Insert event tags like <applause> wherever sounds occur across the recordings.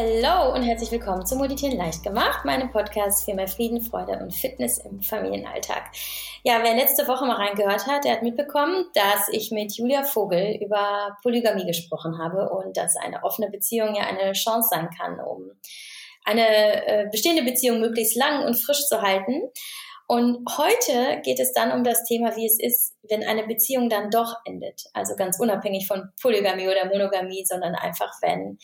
Hallo und herzlich willkommen zu Meditieren leicht gemacht, meinem Podcast für mehr Frieden, Freude und Fitness im Familienalltag. Ja, wer letzte Woche mal reingehört hat, der hat mitbekommen, dass ich mit Julia Vogel über Polygamie gesprochen habe und dass eine offene Beziehung ja eine Chance sein kann, um eine äh, bestehende Beziehung möglichst lang und frisch zu halten. Und heute geht es dann um das Thema, wie es ist, wenn eine Beziehung dann doch endet. Also ganz unabhängig von Polygamie oder Monogamie, sondern einfach wenn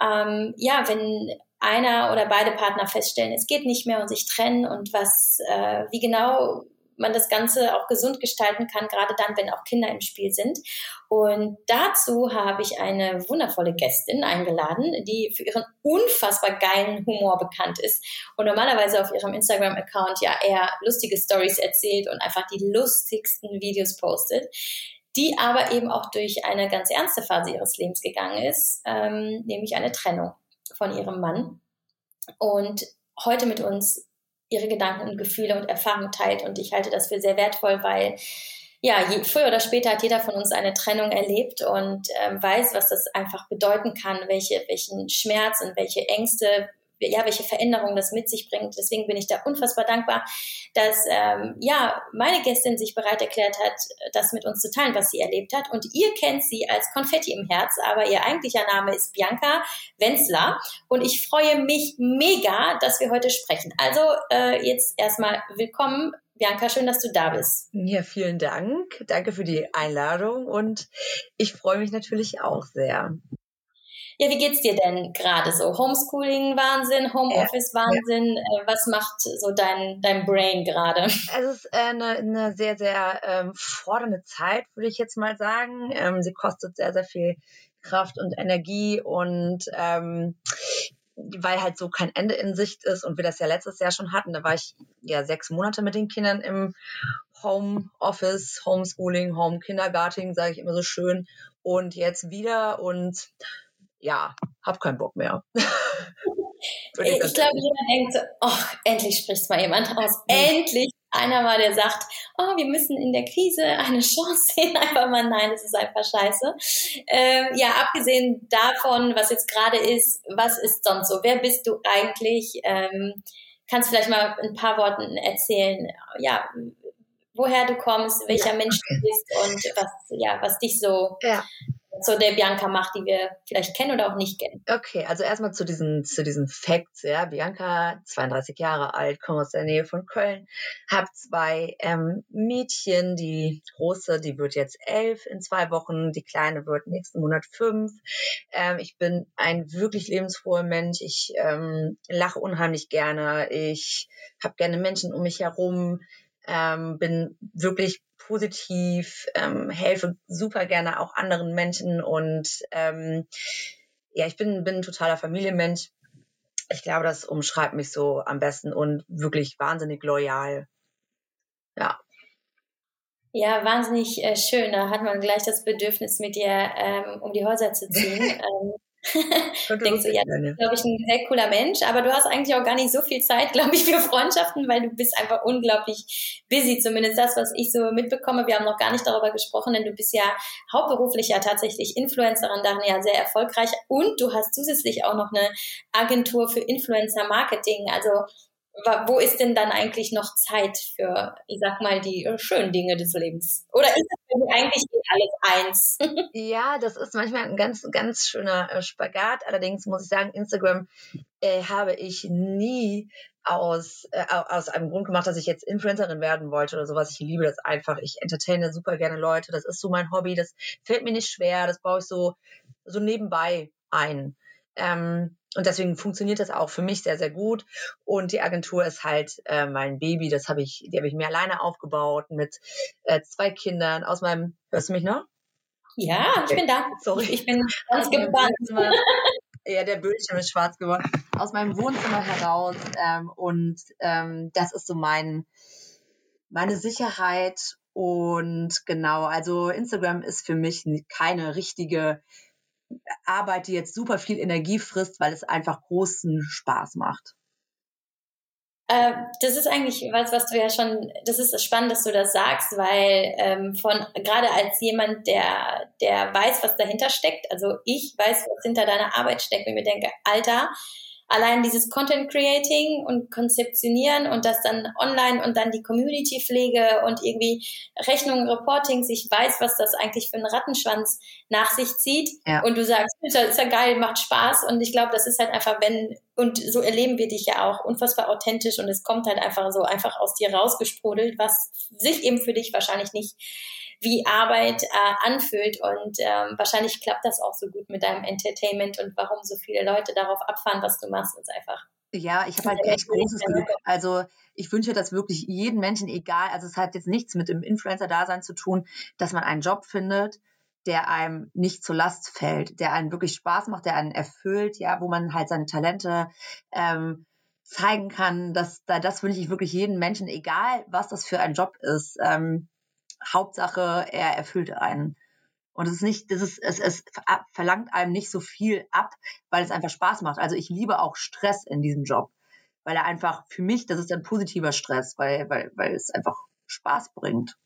ähm, ja, wenn einer oder beide Partner feststellen, es geht nicht mehr und sich trennen und was, äh, wie genau man das Ganze auch gesund gestalten kann, gerade dann, wenn auch Kinder im Spiel sind. Und dazu habe ich eine wundervolle Gästin eingeladen, die für ihren unfassbar geilen Humor bekannt ist und normalerweise auf ihrem Instagram-Account ja eher lustige Stories erzählt und einfach die lustigsten Videos postet die aber eben auch durch eine ganz ernste Phase ihres Lebens gegangen ist, ähm, nämlich eine Trennung von ihrem Mann. Und heute mit uns ihre Gedanken und Gefühle und Erfahrungen teilt. Und ich halte das für sehr wertvoll, weil ja, je, früher oder später hat jeder von uns eine Trennung erlebt und ähm, weiß, was das einfach bedeuten kann, welche, welchen Schmerz und welche Ängste ja, welche Veränderungen das mit sich bringt. Deswegen bin ich da unfassbar dankbar, dass ähm, ja meine Gästin sich bereit erklärt hat, das mit uns zu teilen, was sie erlebt hat. Und ihr kennt sie als Konfetti im Herz, aber ihr eigentlicher Name ist Bianca Wenzler. Und ich freue mich mega, dass wir heute sprechen. Also äh, jetzt erstmal willkommen. Bianca, schön, dass du da bist. Ja, vielen Dank. Danke für die Einladung und ich freue mich natürlich auch sehr. Ja, wie geht's dir denn gerade so? Homeschooling-Wahnsinn, Homeoffice-Wahnsinn? Ja. Äh, was macht so dein, dein Brain gerade? <laughs> Es ist eine, eine sehr, sehr ähm, fordernde Zeit, würde ich jetzt mal sagen. Ähm, sie kostet sehr, sehr viel Kraft und Energie und ähm, weil halt so kein Ende in Sicht ist und wir das ja letztes Jahr schon hatten, da war ich ja sechs Monate mit den Kindern im Homeoffice, Homeschooling, Home Kindergarten, sage ich immer so schön, und jetzt wieder und ja, hab keinen Bock mehr. <laughs> ich, ich glaube, jeder denkt so, oh, endlich spricht mal jemand aus. Endlich einer mal, der sagt, oh, wir müssen in der Krise eine <laughs> Chance sehen. Einfach mal, nein, das ist einfach scheiße. Ähm, ja, abgesehen davon, was jetzt gerade ist, was ist sonst so? Wer bist du eigentlich? Ähm, kannst vielleicht mal ein paar Worten erzählen, ja, woher du kommst, welcher ja, Mensch du bist und was, ja, was dich so ja so der Bianca macht, die wir vielleicht kennen oder auch nicht kennen. Okay, also erstmal zu diesen, zu diesen Facts, ja. Bianca, 32 Jahre alt, komme aus der Nähe von Köln, habe zwei ähm, Mädchen, die große, die wird jetzt elf in zwei Wochen, die kleine wird nächsten Monat fünf. Ähm, ich bin ein wirklich lebensfroher Mensch, ich ähm, lache unheimlich gerne, ich habe gerne Menschen um mich herum, ähm, bin wirklich positiv, ähm, helfe super gerne auch anderen Menschen und ähm, ja, ich bin, bin ein totaler Familienmensch. Ich glaube, das umschreibt mich so am besten und wirklich wahnsinnig loyal. Ja. Ja, wahnsinnig äh, schön. Da hat man gleich das Bedürfnis, mit dir ähm, um die Häuser zu ziehen. <laughs> ähm, <laughs> denkst du, ja, glaube ich, ein sehr cooler Mensch, aber du hast eigentlich auch gar nicht so viel Zeit, <laughs> glaube ich, für Freundschaften, weil du bist einfach unglaublich busy, zumindest das, was ich so mitbekomme. Wir haben noch gar nicht darüber gesprochen, denn du bist ja hauptberuflich ja tatsächlich Influencerin, darin ja sehr erfolgreich und du hast zusätzlich auch noch eine Agentur für Influencer Marketing. Also wo ist denn dann eigentlich noch Zeit für, ich sag mal, die äh, schönen Dinge des Lebens? Oder ist das eigentlich alles eins? <laughs> ja, das ist manchmal ein ganz, ganz schöner äh, Spagat. Allerdings muss ich sagen, Instagram äh, habe ich nie aus, äh, aus einem Grund gemacht, dass ich jetzt Influencerin werden wollte oder sowas. Ich liebe das einfach. Ich entertaine super gerne Leute. Das ist so mein Hobby. Das fällt mir nicht schwer. Das baue ich so, so nebenbei ein. Ähm, und deswegen funktioniert das auch für mich sehr, sehr gut. Und die Agentur ist halt äh, mein Baby. Das habe ich, die habe ich mir alleine aufgebaut mit äh, zwei Kindern aus meinem. Hörst du mich noch? Ja, ich bin da. Sorry. Ich bin <laughs> ganz gespannt. Ja, der Bildschirm ist schwarz geworden. Aus meinem Wohnzimmer heraus. Ähm, und ähm, das ist so mein, meine Sicherheit. Und genau, also Instagram ist für mich keine richtige Arbeit, die jetzt super viel Energie frisst, weil es einfach großen Spaß macht. Äh, das ist eigentlich was, was du ja schon, das ist spannend, dass du das sagst, weil ähm, von gerade als jemand, der, der weiß, was dahinter steckt, also ich weiß, was hinter deiner Arbeit steckt, wenn ich mir denke, Alter, allein dieses Content Creating und Konzeptionieren und das dann online und dann die Community Pflege und irgendwie Rechnungen, Reportings, ich weiß, was das eigentlich für einen Rattenschwanz nach sich zieht. Ja. Und du sagst, ist ja, ist ja geil, macht Spaß. Und ich glaube, das ist halt einfach, wenn, und so erleben wir dich ja auch unfassbar authentisch und es kommt halt einfach so einfach aus dir rausgesprudelt, was sich eben für dich wahrscheinlich nicht wie Arbeit äh, anfühlt. Und ähm, wahrscheinlich klappt das auch so gut mit deinem Entertainment und warum so viele Leute darauf abfahren, was du machst, ist einfach. Ja, ich habe halt echt großes Glück. Also ich wünsche das wirklich jedem Menschen, egal, also es hat jetzt nichts mit dem Influencer-Dasein zu tun, dass man einen Job findet, der einem nicht zur Last fällt, der einen wirklich Spaß macht, der einen erfüllt, ja, wo man halt seine Talente ähm, zeigen kann. Dass, das wünsche ich wirklich jedem Menschen, egal was das für ein Job ist. Ähm, Hauptsache, er erfüllt einen. Und es ist nicht, das ist, es, es verlangt einem nicht so viel ab, weil es einfach Spaß macht. Also ich liebe auch Stress in diesem Job, weil er einfach für mich, das ist ein positiver Stress, weil, weil, weil es einfach Spaß bringt.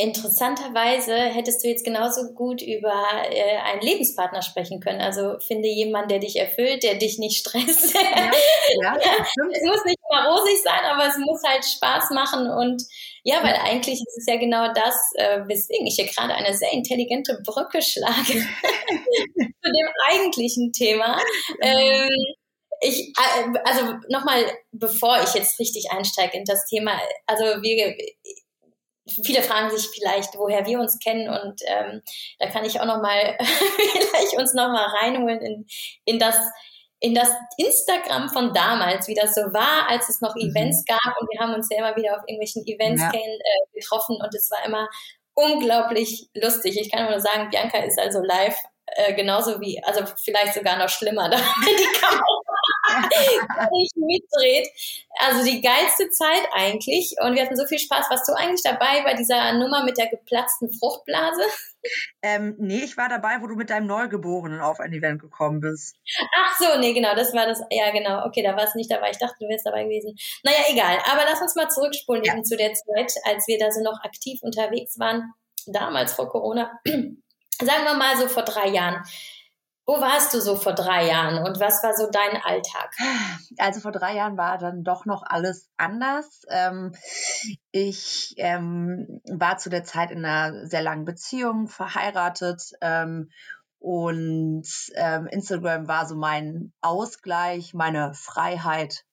Interessanterweise hättest du jetzt genauso gut über äh, einen Lebenspartner sprechen können. Also finde jemanden, der dich erfüllt, der dich nicht stresst. Ja, ja, <laughs> es muss nicht immer rosig sein, aber es muss halt Spaß machen. Und ja, weil eigentlich ist es ja genau das, äh, weswegen ich hier gerade eine sehr intelligente Brücke schlage <laughs> zu dem eigentlichen Thema. Ähm, ich, äh, also nochmal, bevor ich jetzt richtig einsteige in das Thema, also wir, viele fragen sich vielleicht, woher wir uns kennen und ähm, da kann ich auch noch mal <laughs> vielleicht uns noch mal reinholen in, in das in das Instagram von damals, wie das so war, als es noch mhm. Events gab und wir haben uns ja immer wieder auf irgendwelchen Events ja. kenn, äh, getroffen und es war immer unglaublich lustig. Ich kann nur sagen, Bianca ist also live äh, genauso wie, also vielleicht sogar noch schlimmer, da <laughs> die Kamera <laughs> nicht mitdreht. Also die geilste Zeit eigentlich und wir hatten so viel Spaß. Warst du eigentlich dabei bei dieser Nummer mit der geplatzten Fruchtblase? Ähm, nee, ich war dabei, wo du mit deinem Neugeborenen auf ein Event gekommen bist. Ach so, nee, genau, das war das. Ja, genau. Okay, da war es nicht dabei. Ich dachte, du wärst dabei gewesen. Naja, egal. Aber lass uns mal zurückspulen ja. eben zu der Zeit, als wir da so noch aktiv unterwegs waren. Damals vor Corona <clears throat> sagen wir mal so vor drei Jahren. Wo warst du so vor drei Jahren und was war so dein Alltag? Also vor drei Jahren war dann doch noch alles anders. Ähm, ich ähm, war zu der Zeit in einer sehr langen Beziehung, verheiratet ähm, und Instagram war so mein Ausgleich, meine Freiheit,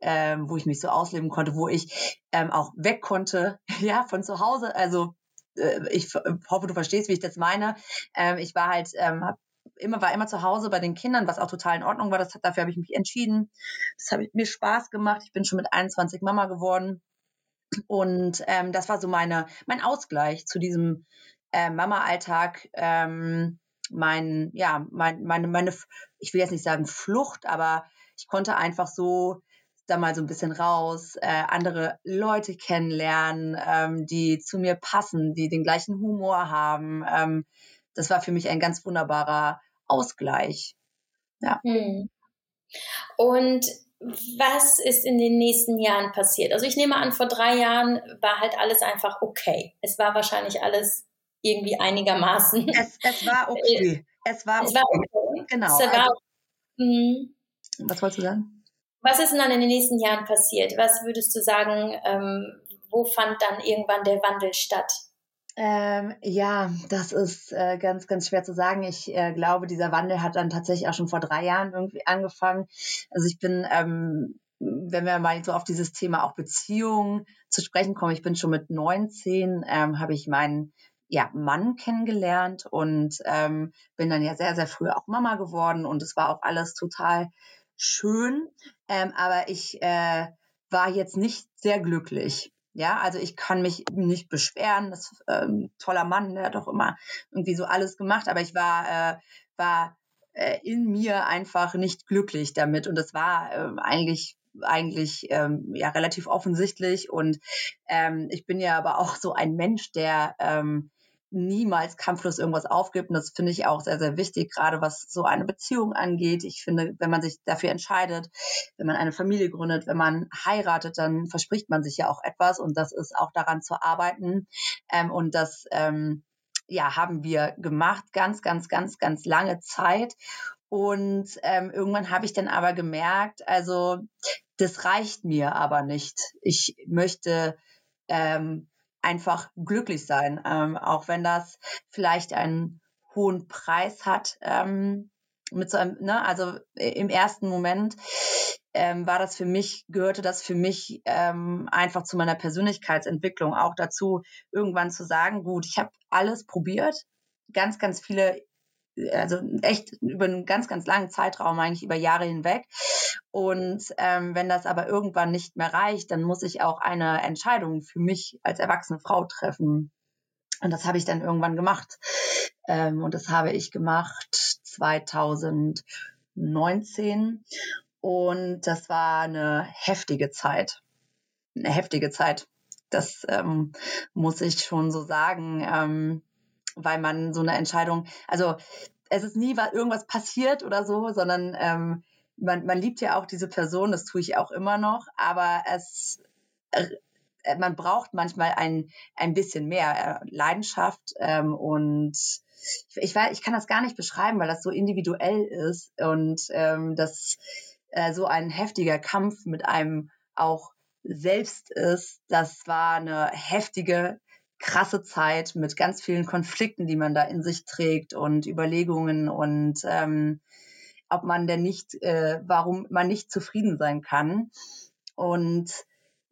wo ich mich so ausleben konnte, wo ich auch weg konnte, <laughs> ja, von zu Hause. Also äh, ich hoffe, du verstehst, wie ich das meine. Ich war halt, ähm, hab immer, war immer zu Hause bei den Kindern, was auch total in Ordnung war. Das, dafür habe ich mich entschieden. Das hat mir Spaß gemacht. Ich bin schon mit 21 Mama geworden. Und ähm, das war so meine, mein Ausgleich zu diesem äh, Mama-Alltag. Ähm, mein, ja, mein, meine, meine, ich will jetzt nicht sagen Flucht, aber ich konnte einfach so da mal so ein bisschen raus, äh, andere Leute kennenlernen, ähm, die zu mir passen, die den gleichen Humor haben. Ähm, das war für mich ein ganz wunderbarer Ausgleich. Ja. Hm. Und was ist in den nächsten Jahren passiert? Also ich nehme an, vor drei Jahren war halt alles einfach okay. Es war wahrscheinlich alles irgendwie einigermaßen. Es, es war <laughs> okay. Es war, es okay. war okay. Genau. Es war, also, hm. was wolltest du sagen? Was ist denn dann in den nächsten Jahren passiert? Was würdest du sagen, ähm, wo fand dann irgendwann der Wandel statt? Ähm, ja, das ist äh, ganz, ganz schwer zu sagen. Ich äh, glaube, dieser Wandel hat dann tatsächlich auch schon vor drei Jahren irgendwie angefangen. Also ich bin, ähm, wenn wir mal so auf dieses Thema auch Beziehungen zu sprechen kommen, ich bin schon mit 19, ähm, habe ich meinen ja, Mann kennengelernt und ähm, bin dann ja sehr, sehr früh auch Mama geworden und es war auch alles total schön, ähm, aber ich äh, war jetzt nicht sehr glücklich. Ja, also ich kann mich nicht beschweren. Das ähm, toller Mann, der hat doch immer irgendwie so alles gemacht, aber ich war, äh, war äh, in mir einfach nicht glücklich damit. Und das war äh, eigentlich eigentlich ähm, ja relativ offensichtlich und ähm, ich bin ja aber auch so ein Mensch, der ähm, niemals kampflos irgendwas aufgibt. Und das finde ich auch sehr, sehr wichtig, gerade was so eine Beziehung angeht. Ich finde, wenn man sich dafür entscheidet, wenn man eine Familie gründet, wenn man heiratet, dann verspricht man sich ja auch etwas und das ist auch daran zu arbeiten. Ähm, und das ähm, ja, haben wir gemacht, ganz, ganz, ganz, ganz lange Zeit. Und ähm, irgendwann habe ich dann aber gemerkt, also das reicht mir aber nicht. Ich möchte ähm, einfach glücklich sein, ähm, auch wenn das vielleicht einen hohen Preis hat. Ähm, mit so einem, ne, also im ersten Moment ähm, war das für mich, gehörte das für mich ähm, einfach zu meiner Persönlichkeitsentwicklung auch dazu, irgendwann zu sagen, gut, ich habe alles probiert, ganz, ganz viele also echt über einen ganz, ganz langen Zeitraum, eigentlich über Jahre hinweg. Und ähm, wenn das aber irgendwann nicht mehr reicht, dann muss ich auch eine Entscheidung für mich als erwachsene Frau treffen. Und das habe ich dann irgendwann gemacht. Ähm, und das habe ich gemacht 2019. Und das war eine heftige Zeit. Eine heftige Zeit. Das ähm, muss ich schon so sagen. Ähm, weil man so eine Entscheidung, also es ist nie irgendwas passiert oder so, sondern ähm, man, man liebt ja auch diese Person, das tue ich auch immer noch, aber es äh, man braucht manchmal ein, ein bisschen mehr äh, Leidenschaft ähm, und ich, ich, ich kann das gar nicht beschreiben, weil das so individuell ist und ähm, das äh, so ein heftiger Kampf mit einem auch selbst ist. Das war eine heftige krasse Zeit mit ganz vielen Konflikten, die man da in sich trägt und Überlegungen und ähm, ob man denn nicht, äh, warum man nicht zufrieden sein kann. Und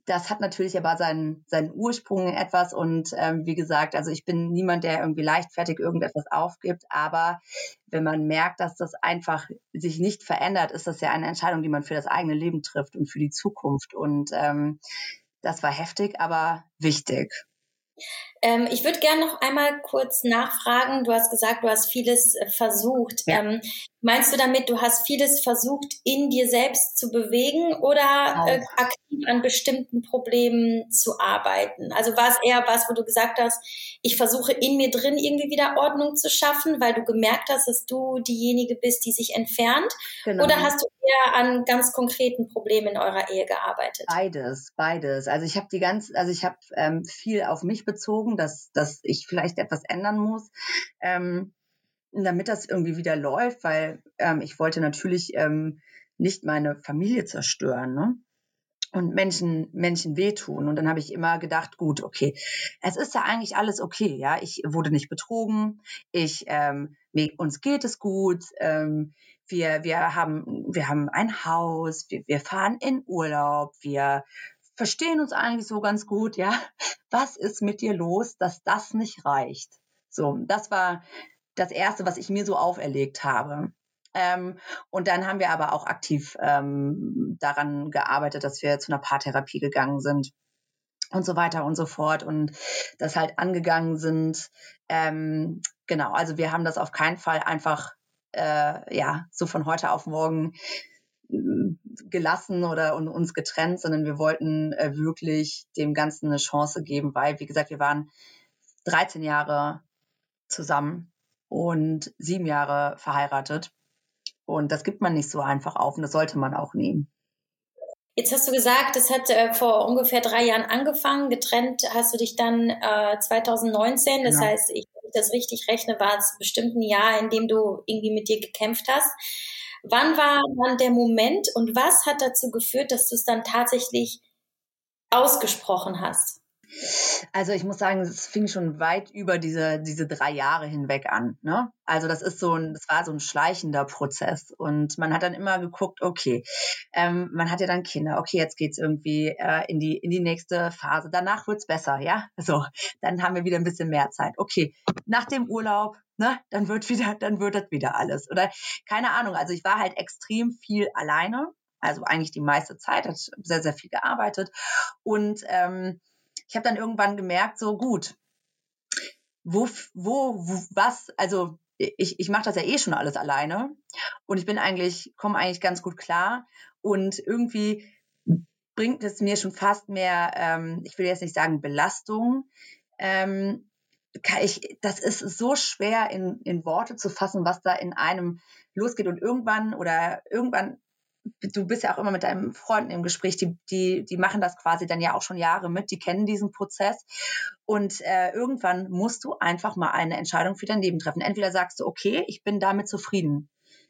das hat natürlich aber seinen, seinen Ursprung in etwas und ähm, wie gesagt, also ich bin niemand, der irgendwie leichtfertig irgendetwas aufgibt, aber wenn man merkt, dass das einfach sich nicht verändert, ist das ja eine Entscheidung, die man für das eigene Leben trifft und für die Zukunft und ähm, das war heftig, aber wichtig. Ähm, ich würde gerne noch einmal kurz nachfragen. Du hast gesagt, du hast vieles äh, versucht. Ja. Ähm, meinst du damit, du hast vieles versucht, in dir selbst zu bewegen oder äh, aktiv an bestimmten Problemen zu arbeiten? Also war es eher was, wo du gesagt hast, ich versuche in mir drin irgendwie wieder Ordnung zu schaffen, weil du gemerkt hast, dass du diejenige bist, die sich entfernt? Genau. Oder hast du eher an ganz konkreten Problemen in eurer Ehe gearbeitet? Beides, beides. Also ich habe die ganz, also ich habe ähm, viel auf mich bezogen, dass, dass ich vielleicht etwas ändern muss. Ähm, damit das irgendwie wieder läuft, weil ähm, ich wollte natürlich ähm, nicht meine Familie zerstören. Ne? und Menschen, Menschen wehtun. Und dann habe ich immer gedacht, gut, okay, es ist ja eigentlich alles okay, ja. Ich wurde nicht betrogen, ich, ähm, uns geht es gut, ähm, wir, wir haben, wir haben ein Haus, wir, wir fahren in Urlaub, wir verstehen uns eigentlich so ganz gut, ja. Was ist mit dir los, dass das nicht reicht? So, das war das erste, was ich mir so auferlegt habe. Ähm, und dann haben wir aber auch aktiv ähm, daran gearbeitet, dass wir zu einer Paartherapie gegangen sind und so weiter und so fort und das halt angegangen sind. Ähm, genau, also wir haben das auf keinen Fall einfach äh, ja so von heute auf morgen mm, gelassen oder uns getrennt, sondern wir wollten äh, wirklich dem Ganzen eine Chance geben, weil, wie gesagt, wir waren 13 Jahre zusammen und sieben Jahre verheiratet. Und das gibt man nicht so einfach auf und das sollte man auch nehmen. Jetzt hast du gesagt, das hat äh, vor ungefähr drei Jahren angefangen. Getrennt hast du dich dann äh, 2019. Das genau. heißt, ich, wenn ich das richtig rechne, war es bestimmt ein Jahr, in dem du irgendwie mit dir gekämpft hast. Wann war dann der Moment und was hat dazu geführt, dass du es dann tatsächlich ausgesprochen hast? Also ich muss sagen, es fing schon weit über diese, diese drei Jahre hinweg an. Ne? Also das ist so ein, das war so ein schleichender Prozess. Und man hat dann immer geguckt, okay, ähm, man hat ja dann Kinder, okay, jetzt geht's irgendwie äh, in, die, in die nächste Phase. Danach wird's besser, ja. So, dann haben wir wieder ein bisschen mehr Zeit. Okay, nach dem Urlaub, ne, dann wird wieder, dann wird das wieder alles. Oder keine Ahnung. Also ich war halt extrem viel alleine. Also eigentlich die meiste Zeit, hat sehr, sehr viel gearbeitet. Und ähm, ich habe dann irgendwann gemerkt, so gut, wo, wo, wo was, also ich, ich mache das ja eh schon alles alleine und ich bin eigentlich, komme eigentlich ganz gut klar und irgendwie bringt es mir schon fast mehr, ähm, ich will jetzt nicht sagen Belastung, ähm, ich, das ist so schwer in, in Worte zu fassen, was da in einem losgeht. Und irgendwann oder irgendwann, du bist ja auch immer mit deinen Freunden im Gespräch, die, die, die machen das quasi dann ja auch schon Jahre mit, die kennen diesen Prozess. Und äh, irgendwann musst du einfach mal eine Entscheidung für dein Leben treffen. Entweder sagst du, okay, ich bin damit zufrieden.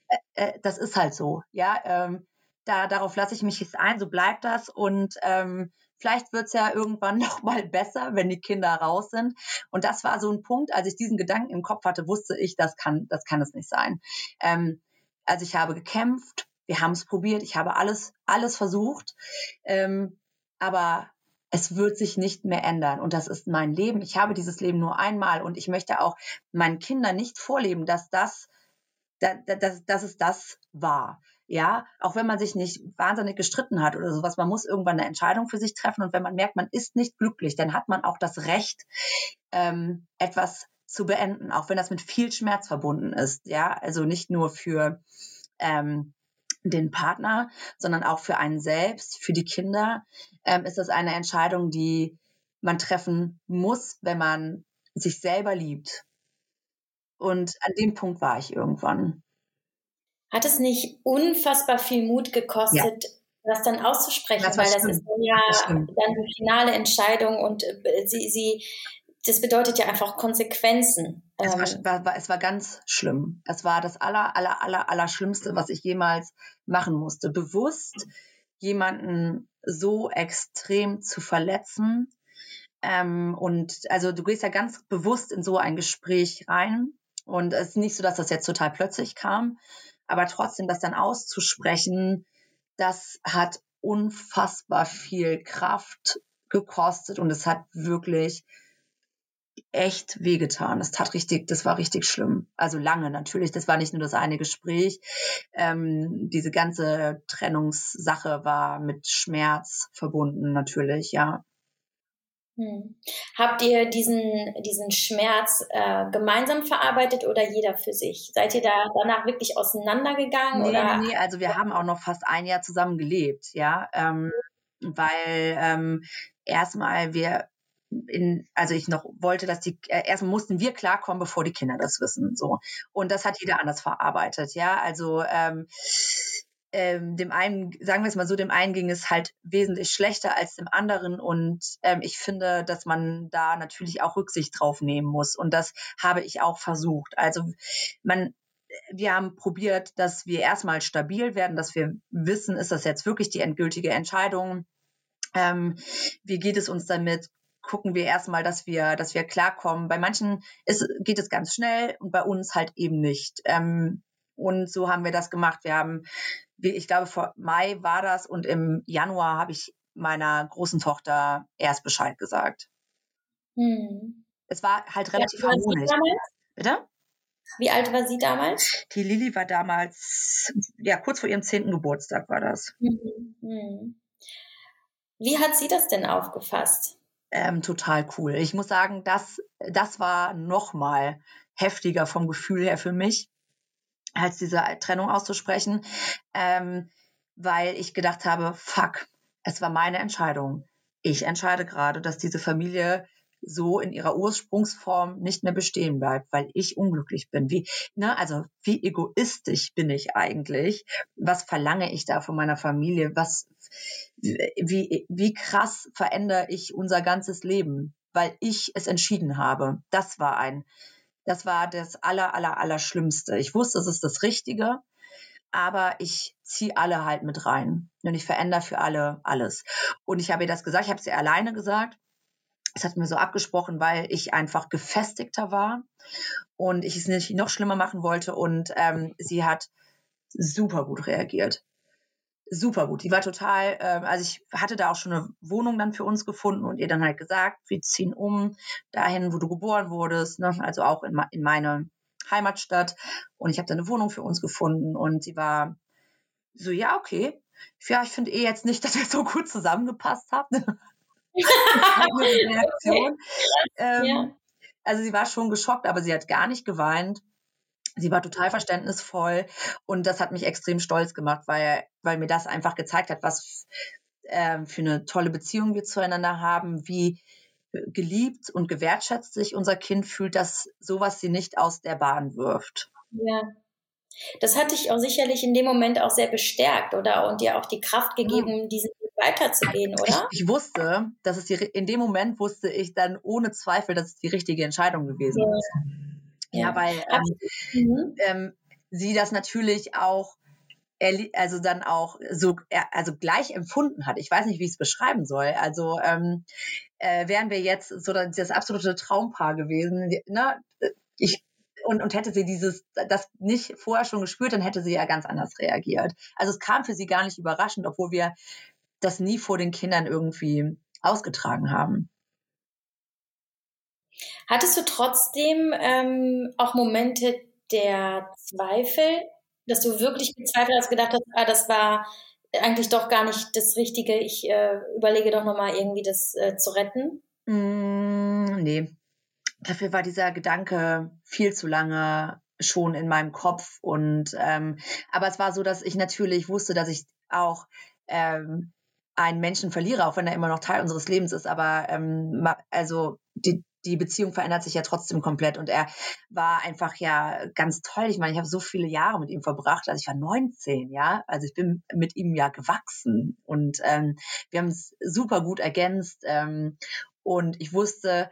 Äh, äh, das ist halt so, ja. Ähm, da, darauf lasse ich mich jetzt ein, so bleibt das. Und ähm, vielleicht wird's ja irgendwann <laughs> noch mal besser, wenn die Kinder raus sind. Und das war so ein Punkt, als ich diesen Gedanken im Kopf hatte, wusste ich, das kann, das kann es nicht sein. Ähm, also ich habe gekämpft, wir haben es probiert, ich habe alles, alles versucht, ähm, aber es wird sich nicht mehr ändern und das ist mein Leben. Ich habe dieses Leben nur einmal und ich möchte auch meinen Kindern nicht vorleben, dass das, dass, dass, dass es das war. Ja, auch wenn man sich nicht wahnsinnig gestritten hat oder sowas, man muss irgendwann eine Entscheidung für sich treffen und wenn man merkt, man ist nicht glücklich, dann hat man auch das Recht, ähm, etwas zu beenden, auch wenn das mit viel Schmerz verbunden ist. Ja, also nicht nur für ähm, den Partner, sondern auch für einen selbst, für die Kinder, ähm, ist das eine Entscheidung, die man treffen muss, wenn man sich selber liebt. Und an dem Punkt war ich irgendwann. Hat es nicht unfassbar viel Mut gekostet, ja. das dann auszusprechen? Das Weil das ist ja das dann die finale Entscheidung und äh, sie, sie, das bedeutet ja einfach Konsequenzen. Es war, ähm. war, war, es war ganz schlimm. Es war das aller, aller, aller, aller Schlimmste, was ich jemals machen musste. Bewusst jemanden so extrem zu verletzen. Ähm, und also du gehst ja ganz bewusst in so ein Gespräch rein. Und es ist nicht so, dass das jetzt total plötzlich kam, aber trotzdem das dann auszusprechen, das hat unfassbar viel Kraft gekostet und es hat wirklich echt wehgetan. Das tat richtig, das war richtig schlimm. Also lange natürlich. Das war nicht nur das eine Gespräch. Ähm, diese ganze Trennungssache war mit Schmerz verbunden natürlich, ja. Hm. Habt ihr diesen, diesen Schmerz äh, gemeinsam verarbeitet oder jeder für sich? Seid ihr da danach wirklich auseinandergegangen? Nee, oder? nee, also wir haben auch noch fast ein Jahr zusammen gelebt, ja. Ähm, weil ähm, erstmal wir in, also ich noch wollte, dass die, äh, erstmal mussten wir klarkommen, bevor die Kinder das wissen, so. Und das hat jeder anders verarbeitet, ja. Also ähm, ähm, dem einen, sagen wir es mal so, dem einen ging es halt wesentlich schlechter als dem anderen. Und ähm, ich finde, dass man da natürlich auch Rücksicht drauf nehmen muss. Und das habe ich auch versucht. Also man, wir haben probiert, dass wir erstmal stabil werden, dass wir wissen, ist das jetzt wirklich die endgültige Entscheidung? Ähm, wie geht es uns damit? Gucken wir erstmal, dass wir, dass wir klarkommen. Bei manchen ist, geht es ganz schnell und bei uns halt eben nicht. Ähm, und so haben wir das gemacht. Wir haben ich glaube, vor Mai war das und im Januar habe ich meiner großen Tochter erst Bescheid gesagt. Hm. Es war halt relativ ja, harmonisch. Bitte? Wie alt war sie damals? Die Lilly war damals, ja, kurz vor ihrem zehnten Geburtstag war das. Mhm. Mhm. Wie hat sie das denn aufgefasst? Ähm, total cool. Ich muss sagen, das, das war noch mal heftiger vom Gefühl her für mich, als diese Trennung auszusprechen, ähm, weil ich gedacht habe, fuck, es war meine Entscheidung. Ich entscheide gerade, dass diese Familie so in ihrer Ursprungsform nicht mehr bestehen bleibt, weil ich unglücklich bin. Wie, ne, also wie egoistisch bin ich eigentlich? Was verlange ich da von meiner Familie? Was, wie, wie krass verändere ich unser ganzes Leben, weil ich es entschieden habe? Das war ein das war das aller, aller, aller Schlimmste. Ich wusste, es ist das Richtige, aber ich ziehe alle halt mit rein und ich verändere für alle alles. Und ich habe ihr das gesagt, ich habe es ihr alleine gesagt. Es hat mir so abgesprochen, weil ich einfach gefestigter war und ich es nicht noch schlimmer machen wollte. Und ähm, sie hat super gut reagiert super gut. Die war total, äh, also ich hatte da auch schon eine Wohnung dann für uns gefunden und ihr dann halt gesagt, wir ziehen um dahin, wo du geboren wurdest, ne? also auch in, in meine Heimatstadt. Und ich habe da eine Wohnung für uns gefunden und sie war so, ja, okay. Ja, ich finde eh jetzt nicht, <laughs> dass wir so gut zusammengepasst haben. <laughs> <laughs> Reaktion. Ähm, ja. Also sie war schon geschockt, aber sie hat gar nicht geweint. Sie war total verständnisvoll und das hat mich extrem stolz gemacht, weil, weil mir das einfach gezeigt hat, was äh, für eine tolle Beziehung wir zueinander haben, wie, geliebt und gewertschätzt sich unser Kind fühlt, dass sowas sie nicht aus der Bahn wirft. Ja. Das hat dich auch sicherlich in dem Moment auch sehr bestärkt, oder? Und dir auch die Kraft gegeben, ja. diesen Weg weiterzugehen, oder? Ich, ich, wusste, dass es die, in dem Moment wusste ich dann ohne Zweifel, dass es die richtige Entscheidung gewesen ja. ist. Ja, weil ähm, mhm. ähm, sie das natürlich auch also dann auch so also gleich empfunden hat. Ich weiß nicht, wie ich es beschreiben soll. Also ähm, äh, wären wir jetzt so das absolute Traumpaar gewesen. Ne? Ich und, und hätte sie dieses, das nicht vorher schon gespürt, dann hätte sie ja ganz anders reagiert. Also es kam für sie gar nicht überraschend, obwohl wir das nie vor den Kindern irgendwie ausgetragen haben. Hattest du trotzdem ähm, auch Momente der Zweifel, dass du wirklich gezweifelt hast, gedacht hast, ah, das war eigentlich doch gar nicht das Richtige, ich äh, überlege doch nochmal irgendwie das äh, zu retten? Mm, nee, dafür war dieser Gedanke viel zu lange schon in meinem Kopf. Und ähm, aber es war so, dass ich natürlich wusste, dass ich auch ähm, einen Menschen verliere, auch wenn er immer noch Teil unseres Lebens ist. Aber ähm, also die, die Beziehung verändert sich ja trotzdem komplett und er war einfach ja ganz toll. Ich meine, ich habe so viele Jahre mit ihm verbracht. Also ich war 19, ja. Also ich bin mit ihm ja gewachsen und ähm, wir haben es super gut ergänzt ähm, und ich wusste,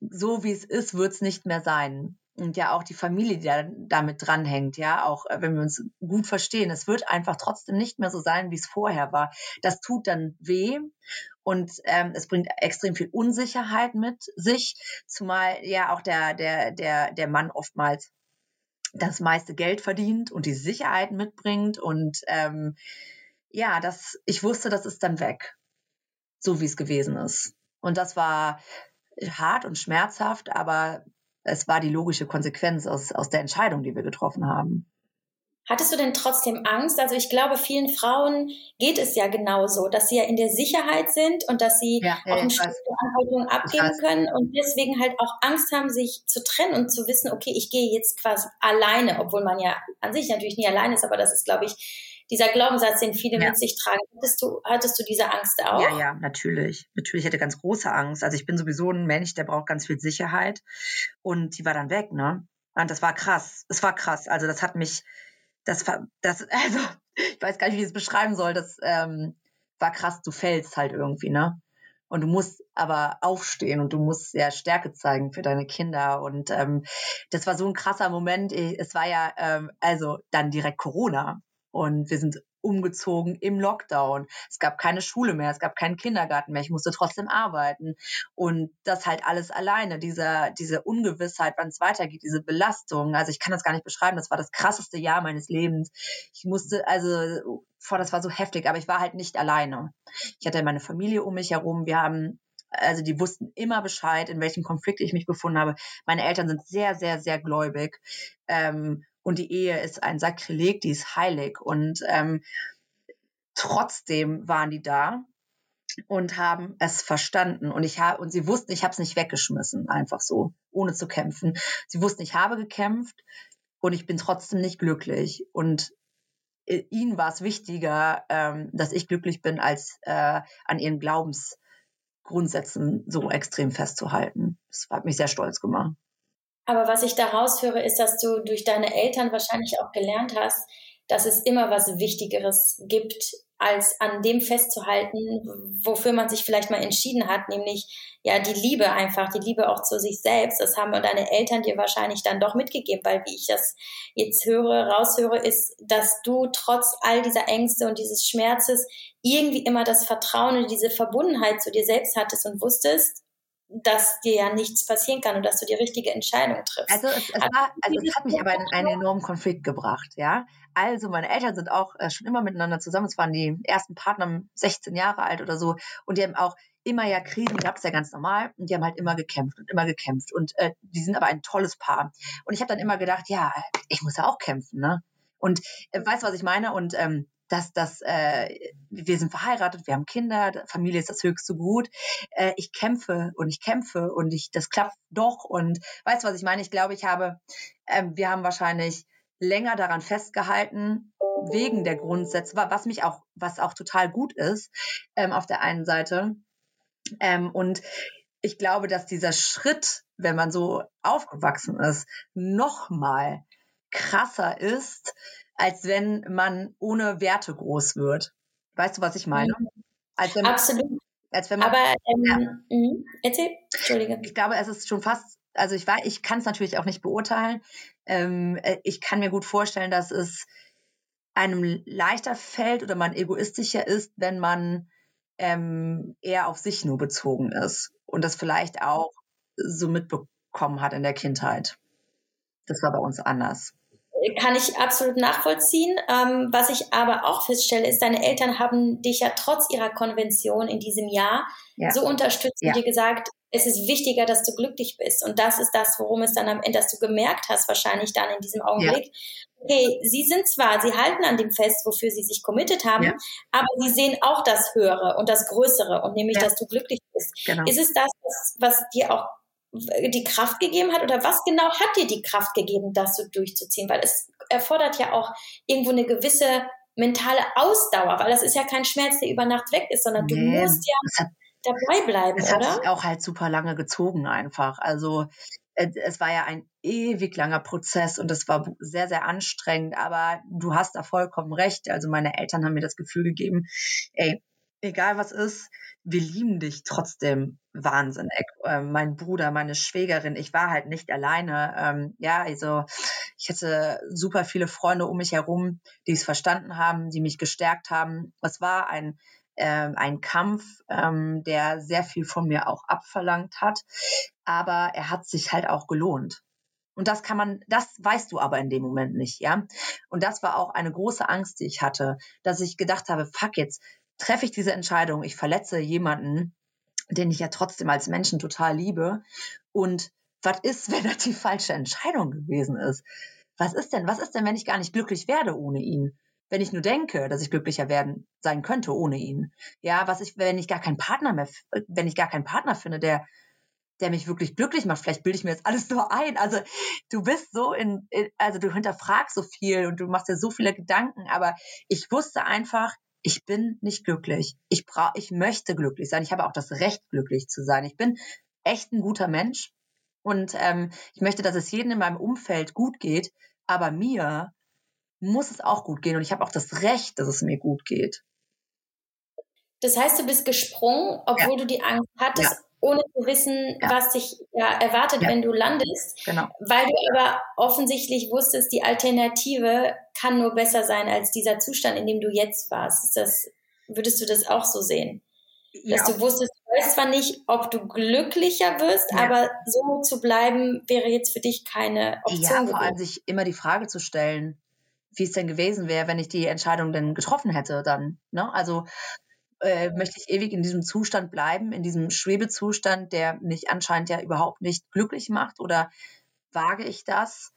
so wie es ist, wird es nicht mehr sein. Und ja auch die Familie, die da, damit dranhängt, ja, auch äh, wenn wir uns gut verstehen, es wird einfach trotzdem nicht mehr so sein, wie es vorher war. Das tut dann weh und ähm, es bringt extrem viel Unsicherheit mit sich, zumal ja auch der, der, der, der Mann oftmals das meiste Geld verdient und die Sicherheit mitbringt und ähm, ja, das, ich wusste, das ist dann weg, so wie es gewesen ist. Und das war hart und schmerzhaft, aber es war die logische Konsequenz aus, aus der Entscheidung, die wir getroffen haben. Hattest du denn trotzdem Angst? Also ich glaube, vielen Frauen geht es ja genauso, dass sie ja in der Sicherheit sind und dass sie ja, auch eine Anhaltung abgeben können und deswegen halt auch Angst haben, sich zu trennen und zu wissen, okay, ich gehe jetzt quasi alleine, obwohl man ja an sich natürlich nie allein ist, aber das ist, glaube ich, dieser Glaubenssatz, den viele ja. mit sich tragen. Hattest du, hattest du diese Angst auch? Ja, ja, natürlich. Natürlich hätte ganz große Angst. Also ich bin sowieso ein Mensch, der braucht ganz viel Sicherheit. Und die war dann weg, ne? Und das war krass. Es war krass. Also das hat mich, das war, das, <laughs> also, ich weiß gar nicht, wie ich es beschreiben soll. Das ähm, war krass, du fällst halt irgendwie, ne? Und du musst aber aufstehen und du musst ja Stärke zeigen für deine Kinder. Und ähm, das war so ein krasser Moment. Es war ja ähm, also dann direkt Corona. Und wir sind umgezogen im Lockdown. Es gab keine Schule mehr, es gab keinen Kindergarten mehr. Ich musste trotzdem arbeiten. Und das halt alles alleine, diese, diese Ungewissheit, wann es weitergeht, diese Belastung. Also ich kann das gar nicht beschreiben. Das war das krasseste Jahr meines Lebens. Ich musste, also, vor, das war so heftig, aber ich war halt nicht alleine. Ich hatte meine Familie um mich herum. Wir haben also die wussten immer Bescheid, in welchem Konflikt ich mich befunden habe. Meine Eltern sind sehr, sehr, sehr gläubig. Ähm, und die Ehe ist ein Sakrileg, die ist heilig. Und ähm, trotzdem waren die da und haben es verstanden. Und ich habe und sie wussten, ich habe es nicht weggeschmissen, einfach so, ohne zu kämpfen. Sie wussten, ich habe gekämpft und ich bin trotzdem nicht glücklich. Und äh, ihnen war es wichtiger, ähm, dass ich glücklich bin, als äh, an ihren Glaubensgrundsätzen so extrem festzuhalten. Das hat mich sehr stolz gemacht. Aber was ich daraus höre, ist, dass du durch deine Eltern wahrscheinlich auch gelernt hast, dass es immer was Wichtigeres gibt, als an dem festzuhalten, wofür man sich vielleicht mal entschieden hat, nämlich ja die Liebe einfach, die Liebe auch zu sich selbst. Das haben deine Eltern dir wahrscheinlich dann doch mitgegeben, weil wie ich das jetzt höre, raushöre, ist, dass du trotz all dieser Ängste und dieses Schmerzes irgendwie immer das Vertrauen und diese Verbundenheit zu dir selbst hattest und wusstest, dass dir ja nichts passieren kann und dass du die richtige Entscheidung triffst. Also es, es, war, also es hat mich aber in einen enormen Konflikt gebracht, ja. Also meine Eltern sind auch äh, schon immer miteinander zusammen. Es waren die ersten Partner 16 Jahre alt oder so und die haben auch immer ja Krisen gab es ja ganz normal und die haben halt immer gekämpft und immer gekämpft und äh, die sind aber ein tolles Paar und ich habe dann immer gedacht, ja, ich muss ja auch kämpfen, ne? Und äh, weißt was ich meine und ähm, dass das, äh, wir sind verheiratet, wir haben Kinder, Familie ist das höchste Gut. Äh, ich kämpfe und ich kämpfe und ich, das klappt doch. Und weißt du, was ich meine? Ich glaube, ich habe, äh, wir haben wahrscheinlich länger daran festgehalten, wegen der Grundsätze, was mich auch, was auch total gut ist, ähm, auf der einen Seite. Ähm, und ich glaube, dass dieser Schritt, wenn man so aufgewachsen ist, noch mal krasser ist, als wenn man ohne Werte groß wird. Weißt du, was ich meine? Mhm. Als wenn man, Absolut. Als wenn man, Aber ähm, ja. mh, erzähl, Entschuldige. Ich glaube, es ist schon fast, also ich weiß, ich kann es natürlich auch nicht beurteilen. Ähm, äh, ich kann mir gut vorstellen, dass es einem leichter fällt oder man egoistischer ist, wenn man ähm, eher auf sich nur bezogen ist und das vielleicht auch so mitbekommen hat in der Kindheit. Das war bei uns anders. Kann ich absolut nachvollziehen. Ähm, was ich aber auch feststelle, ist, deine Eltern haben dich ja trotz ihrer Konvention in diesem Jahr ja. so unterstützt ja. und dir gesagt, es ist wichtiger, dass du glücklich bist. Und das ist das, worum es dann am Ende, dass du gemerkt hast, wahrscheinlich dann in diesem Augenblick. Ja. Okay, sie sind zwar, sie halten an dem fest, wofür sie sich committed haben, ja. aber sie sehen auch das Höhere und das Größere und nämlich, ja. dass du glücklich bist. Genau. Ist es das, was, was dir auch die Kraft gegeben hat oder was genau hat dir die Kraft gegeben, das so durchzuziehen? Weil es erfordert ja auch irgendwo eine gewisse mentale Ausdauer, weil das ist ja kein Schmerz, der über Nacht weg ist, sondern du nee, musst ja dabei bleiben, es oder? Es hat auch halt super lange gezogen einfach. Also äh, es war ja ein ewig langer Prozess und es war sehr, sehr anstrengend, aber du hast da vollkommen recht. Also meine Eltern haben mir das Gefühl gegeben, ey, egal was ist, wir lieben dich trotzdem wahnsinnig. Äh, mein Bruder, meine Schwägerin, ich war halt nicht alleine. Ähm, ja, also ich hatte super viele Freunde um mich herum, die es verstanden haben, die mich gestärkt haben. Es war ein ähm, ein Kampf, ähm, der sehr viel von mir auch abverlangt hat, aber er hat sich halt auch gelohnt. Und das kann man, das weißt du aber in dem Moment nicht, ja. Und das war auch eine große Angst, die ich hatte, dass ich gedacht habe, fuck jetzt, treffe ich diese Entscheidung, ich verletze jemanden, den ich ja trotzdem als Menschen total liebe. Und was ist, <laughs> wenn das die falsche Entscheidung gewesen ist? Was ist denn, was ist denn, wenn ich gar nicht glücklich werde ohne ihn? Wenn ich nur denke, dass ich glücklicher werden sein könnte ohne ihn. Ja, was ich, wenn ich gar keinen Partner mehr, wenn ich gar keinen Partner finde, der, der mich wirklich glücklich macht. Vielleicht bilde ich mir jetzt alles <laughs> nur ein. Also du bist so in, also du hinterfragst so viel und du machst dir so viele Gedanken, aber ich wusste einfach, ich bin nicht glücklich. Ich brauche, ich möchte glücklich sein. Ich habe auch das Recht, glücklich zu sein. Ich bin echt ein guter Mensch und ähm, ich möchte, dass es jedem in meinem Umfeld gut geht. Aber mir muss es auch gut gehen und ich habe auch das Recht, dass es mir gut geht. Das heißt, du bist gesprungen, obwohl ja. du die Angst hattest, ja ohne zu wissen, ja. was dich ja, erwartet, ja. wenn du landest. Genau. Weil du aber offensichtlich wusstest, die Alternative kann nur besser sein als dieser Zustand, in dem du jetzt warst. Das, würdest du das auch so sehen? Dass du wusstest, du weißt zwar nicht, ob du glücklicher wirst, aber so zu bleiben wäre jetzt für dich keine Option. Ja, vor allem sich immer die Frage zu stellen, wie es denn gewesen wäre, wenn ich die Entscheidung denn getroffen hätte dann. Ne? Also äh, möchte ich ewig in diesem Zustand bleiben, in diesem Schwebezustand, der mich anscheinend ja überhaupt nicht glücklich macht? Oder wage ich das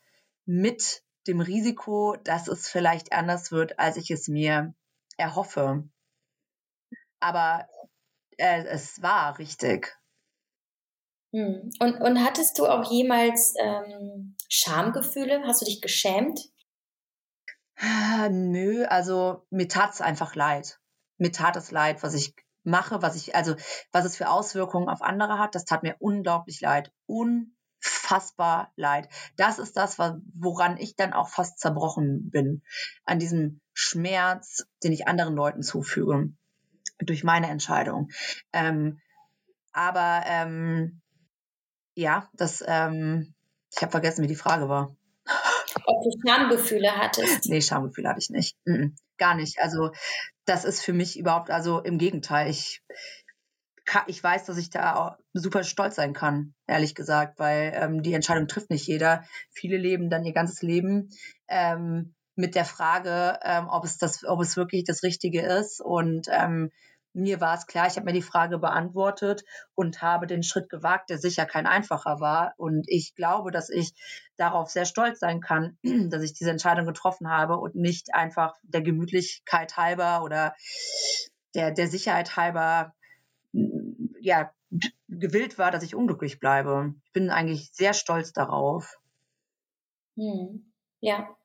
mit dem Risiko, dass es vielleicht anders wird, als ich es mir erhoffe? Aber äh, es war richtig. Hm. Und, und hattest du auch jemals ähm, Schamgefühle? Hast du dich geschämt? Nö, also mir tat es einfach leid mir tat es leid, was ich mache, was ich, also was es für Auswirkungen auf andere hat. Das tat mir unglaublich leid. Unfassbar leid. Das ist das, woran ich dann auch fast zerbrochen bin. An diesem Schmerz, den ich anderen Leuten zufüge. Durch meine Entscheidung. Ähm, aber ähm, ja, das, ähm, ich habe vergessen, wie die Frage war. Ob du Schamgefühle hattest? Nee, Schamgefühle hatte ich nicht. Gar nicht. Also das ist für mich überhaupt, also im Gegenteil, ich, ich weiß, dass ich da super stolz sein kann, ehrlich gesagt, weil ähm, die Entscheidung trifft nicht jeder. Viele leben dann ihr ganzes Leben ähm, mit der Frage, ähm, ob es das, ob es wirklich das Richtige ist. Und ähm, mir war es klar, ich habe mir die Frage beantwortet und habe den Schritt gewagt, der sicher kein einfacher war. Und ich glaube, dass ich darauf sehr stolz sein kann, <clears throat> dass ich diese Entscheidung getroffen habe und nicht einfach der Gemütlichkeit halber oder der, der Sicherheit halber, ja, gewillt war, dass ich unglücklich bleibe. Ich bin eigentlich sehr stolz darauf. Hm. Ja.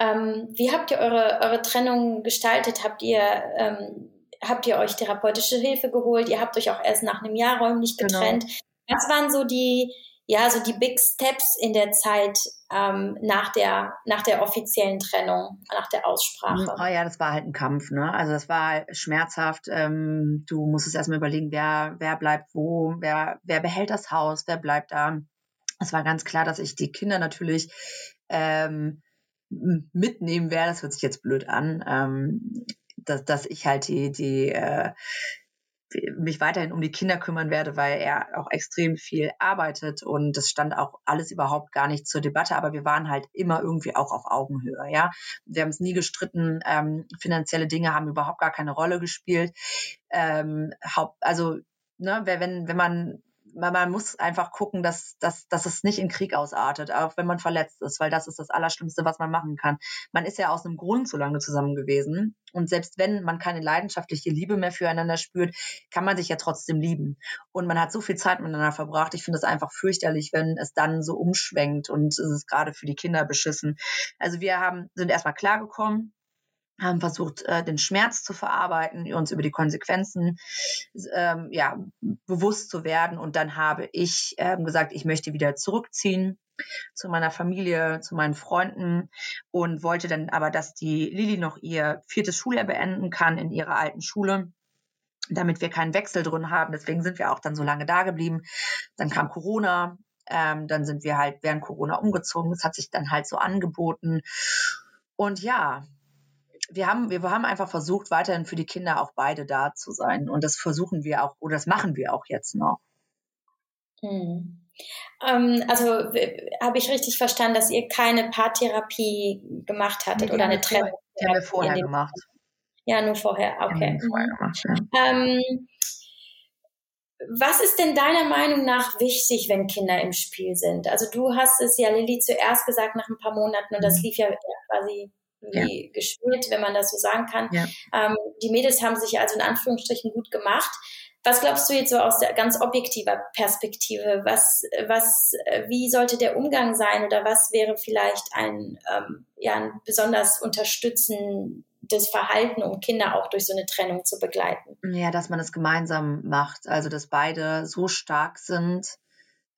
Ähm, wie habt ihr eure, eure Trennung gestaltet? Habt ihr ähm, habt ihr euch therapeutische Hilfe geholt. Ihr habt euch auch erst nach einem Jahr räumlich genau. getrennt. Genau. Was waren so die, ja, so die Big Steps in der Zeit ähm, nach, der, nach der offiziellen Trennung, nach der Aussprache? Oh ja, das war halt ein Kampf, ne? Also das war schmerzhaft. Ähm, du musstest erstmal überlegen, wer, wer bleibt wo, wer, wer behält das Haus, wer bleibt da. Es war ganz klar, dass ich die Kinder natürlich ähm, mitnehmen werde. Das hört sich jetzt blöd an. Ähm, dass, dass ich halt die, die äh, mich weiterhin um die Kinder kümmern werde, weil er auch extrem viel arbeitet und das stand auch alles überhaupt gar nicht zur Debatte, aber wir waren halt immer irgendwie auch auf Augenhöhe, ja. Wir haben es nie gestritten, ähm, finanzielle Dinge haben überhaupt gar keine Rolle gespielt. Ähm, also ne, wenn, wenn man man muss einfach gucken, dass, dass, dass es nicht in Krieg ausartet, auch wenn man verletzt ist, weil das ist das Allerschlimmste, was man machen kann. Man ist ja aus einem Grund so lange zusammen gewesen. Und selbst wenn man keine leidenschaftliche Liebe mehr füreinander spürt, kann man sich ja trotzdem lieben. Und man hat so viel Zeit miteinander verbracht. Ich finde es einfach fürchterlich, wenn es dann so umschwenkt und es ist gerade für die Kinder beschissen. Also wir haben, sind erstmal klargekommen haben versucht, äh, den Schmerz zu verarbeiten, uns über die Konsequenzen ähm, ja, bewusst zu werden. Und dann habe ich ähm, gesagt, ich möchte wieder zurückziehen zu meiner Familie, zu meinen Freunden und wollte dann aber, dass die Lili noch ihr viertes Schuljahr beenden kann in ihrer alten Schule damit wir keinen Wechsel drin haben. Deswegen sind wir auch dann so lange da geblieben. Dann kam Corona, ähm, dann sind wir halt während Corona umgezogen. Das hat sich dann halt so angeboten. Und ja, wir haben, wir haben einfach versucht, weiterhin für die Kinder auch beide da zu sein. Und das versuchen wir auch, oder das machen wir auch jetzt noch. Hm. Ähm, also habe ich richtig verstanden, dass ihr keine Paartherapie gemacht hattet nee, oder eine Trennung? Die haben wir vorher gemacht. Ja, nur vorher, okay. Vorher gemacht, ja. ähm, was ist denn deiner Meinung nach wichtig, wenn Kinder im Spiel sind? Also du hast es ja Lilly zuerst gesagt nach ein paar Monaten und das mhm. lief ja quasi wie ja. gespielt, wenn man das so sagen kann. Ja. Ähm, die Mädels haben sich also in Anführungsstrichen gut gemacht. Was glaubst du jetzt so aus der ganz objektiver Perspektive? Was, was, wie sollte der Umgang sein oder was wäre vielleicht ein, ähm, ja, ein besonders unterstützendes Verhalten, um Kinder auch durch so eine Trennung zu begleiten? Ja, dass man es gemeinsam macht, also dass beide so stark sind,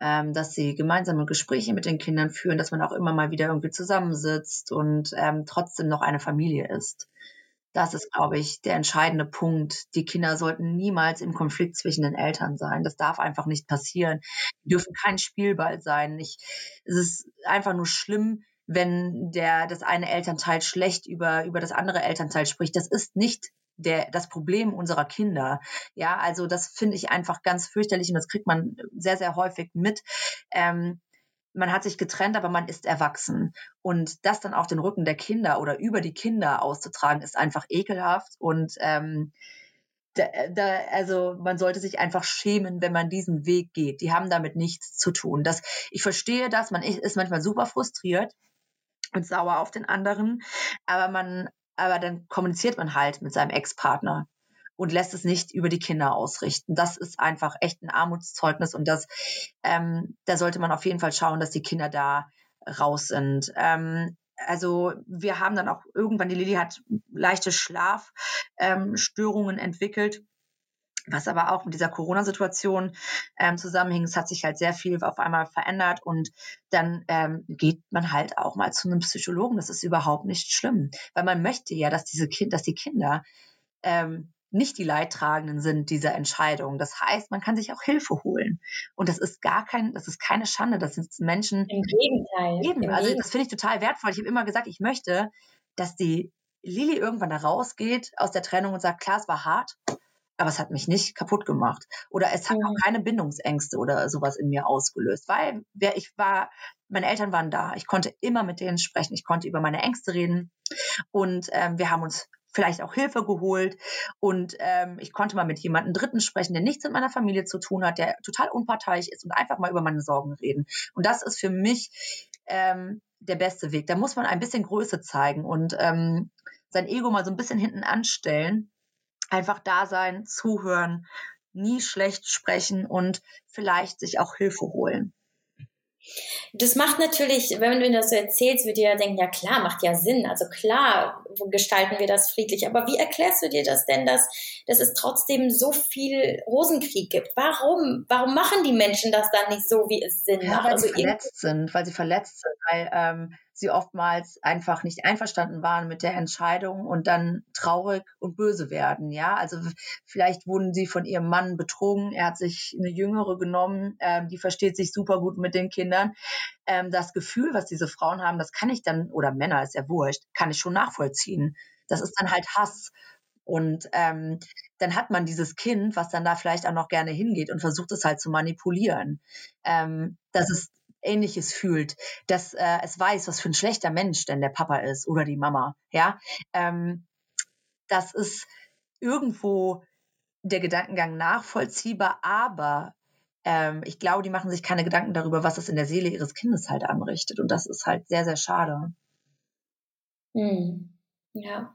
ähm, dass sie gemeinsame Gespräche mit den Kindern führen, dass man auch immer mal wieder irgendwie zusammensitzt und ähm, trotzdem noch eine Familie ist. Das ist, glaube ich, der entscheidende Punkt. Die Kinder sollten niemals im Konflikt zwischen den Eltern sein. Das darf einfach nicht passieren. Die dürfen kein Spielball sein. Ich, es ist einfach nur schlimm, wenn der, das eine Elternteil schlecht über, über das andere Elternteil spricht. Das ist nicht der, das Problem unserer Kinder. Ja, also das finde ich einfach ganz fürchterlich und das kriegt man sehr, sehr häufig mit. Ähm, man hat sich getrennt, aber man ist erwachsen. Und das dann auf den Rücken der Kinder oder über die Kinder auszutragen, ist einfach ekelhaft. Und ähm, da, da, also man sollte sich einfach schämen, wenn man diesen Weg geht. Die haben damit nichts zu tun. Das, ich verstehe das, man ist manchmal super frustriert und sauer auf den anderen, aber man aber dann kommuniziert man halt mit seinem Ex-Partner und lässt es nicht über die Kinder ausrichten. Das ist einfach echt ein Armutszeugnis und das, ähm, da sollte man auf jeden Fall schauen, dass die Kinder da raus sind. Ähm, also wir haben dann auch irgendwann, die Lilly hat leichte Schlafstörungen ähm, entwickelt was aber auch mit dieser Corona-Situation ähm, zusammenhing. Es hat sich halt sehr viel auf einmal verändert und dann ähm, geht man halt auch mal zu einem Psychologen. Das ist überhaupt nicht schlimm, weil man möchte ja, dass diese Kind, dass die Kinder ähm, nicht die Leidtragenden sind dieser Entscheidung. Das heißt, man kann sich auch Hilfe holen. Und das ist gar kein, das ist keine Schande. Das sind Menschen. Im Gegenteil. Eben. Im also, das finde ich total wertvoll. Ich habe immer gesagt, ich möchte, dass die Lili irgendwann da rausgeht aus der Trennung und sagt, klar, es war hart, aber es hat mich nicht kaputt gemacht. Oder es hat mhm. auch keine Bindungsängste oder sowas in mir ausgelöst, weil wer ich war, meine Eltern waren da. Ich konnte immer mit denen sprechen. Ich konnte über meine Ängste reden. Und ähm, wir haben uns vielleicht auch Hilfe geholt. Und ähm, ich konnte mal mit jemandem Dritten sprechen, der nichts mit meiner Familie zu tun hat, der total unparteiisch ist und einfach mal über meine Sorgen reden. Und das ist für mich ähm, der beste Weg. Da muss man ein bisschen Größe zeigen und ähm, sein Ego mal so ein bisschen hinten anstellen einfach da sein, zuhören, nie schlecht sprechen und vielleicht sich auch Hilfe holen. Das macht natürlich, wenn du das so erzählst, wird dir ja denken, ja klar, macht ja Sinn. Also klar gestalten wir das friedlich. Aber wie erklärst du dir das denn, dass, dass es trotzdem so viel Rosenkrieg gibt? Warum? Warum machen die Menschen das dann nicht so, wie es Sinn ja, macht? Weil also sie verletzt sind, weil sie verletzt sind, weil ähm, sie oftmals einfach nicht einverstanden waren mit der Entscheidung und dann traurig und böse werden. Ja, also vielleicht wurden sie von ihrem Mann betrogen. Er hat sich eine Jüngere genommen, ähm, die versteht sich super gut mit den Kindern. Ähm, das Gefühl, was diese Frauen haben, das kann ich dann, oder Männer, ist ja wurscht, kann ich schon nachvollziehen. Das ist dann halt Hass. Und ähm, dann hat man dieses Kind, was dann da vielleicht auch noch gerne hingeht und versucht es halt zu manipulieren. Ähm, das ist Ähnliches fühlt, dass äh, es weiß, was für ein schlechter Mensch denn der Papa ist oder die Mama. Ja, ähm, das ist irgendwo der Gedankengang nachvollziehbar, aber ähm, ich glaube, die machen sich keine Gedanken darüber, was es in der Seele ihres Kindes halt anrichtet. Und das ist halt sehr, sehr schade. Hm. Ja,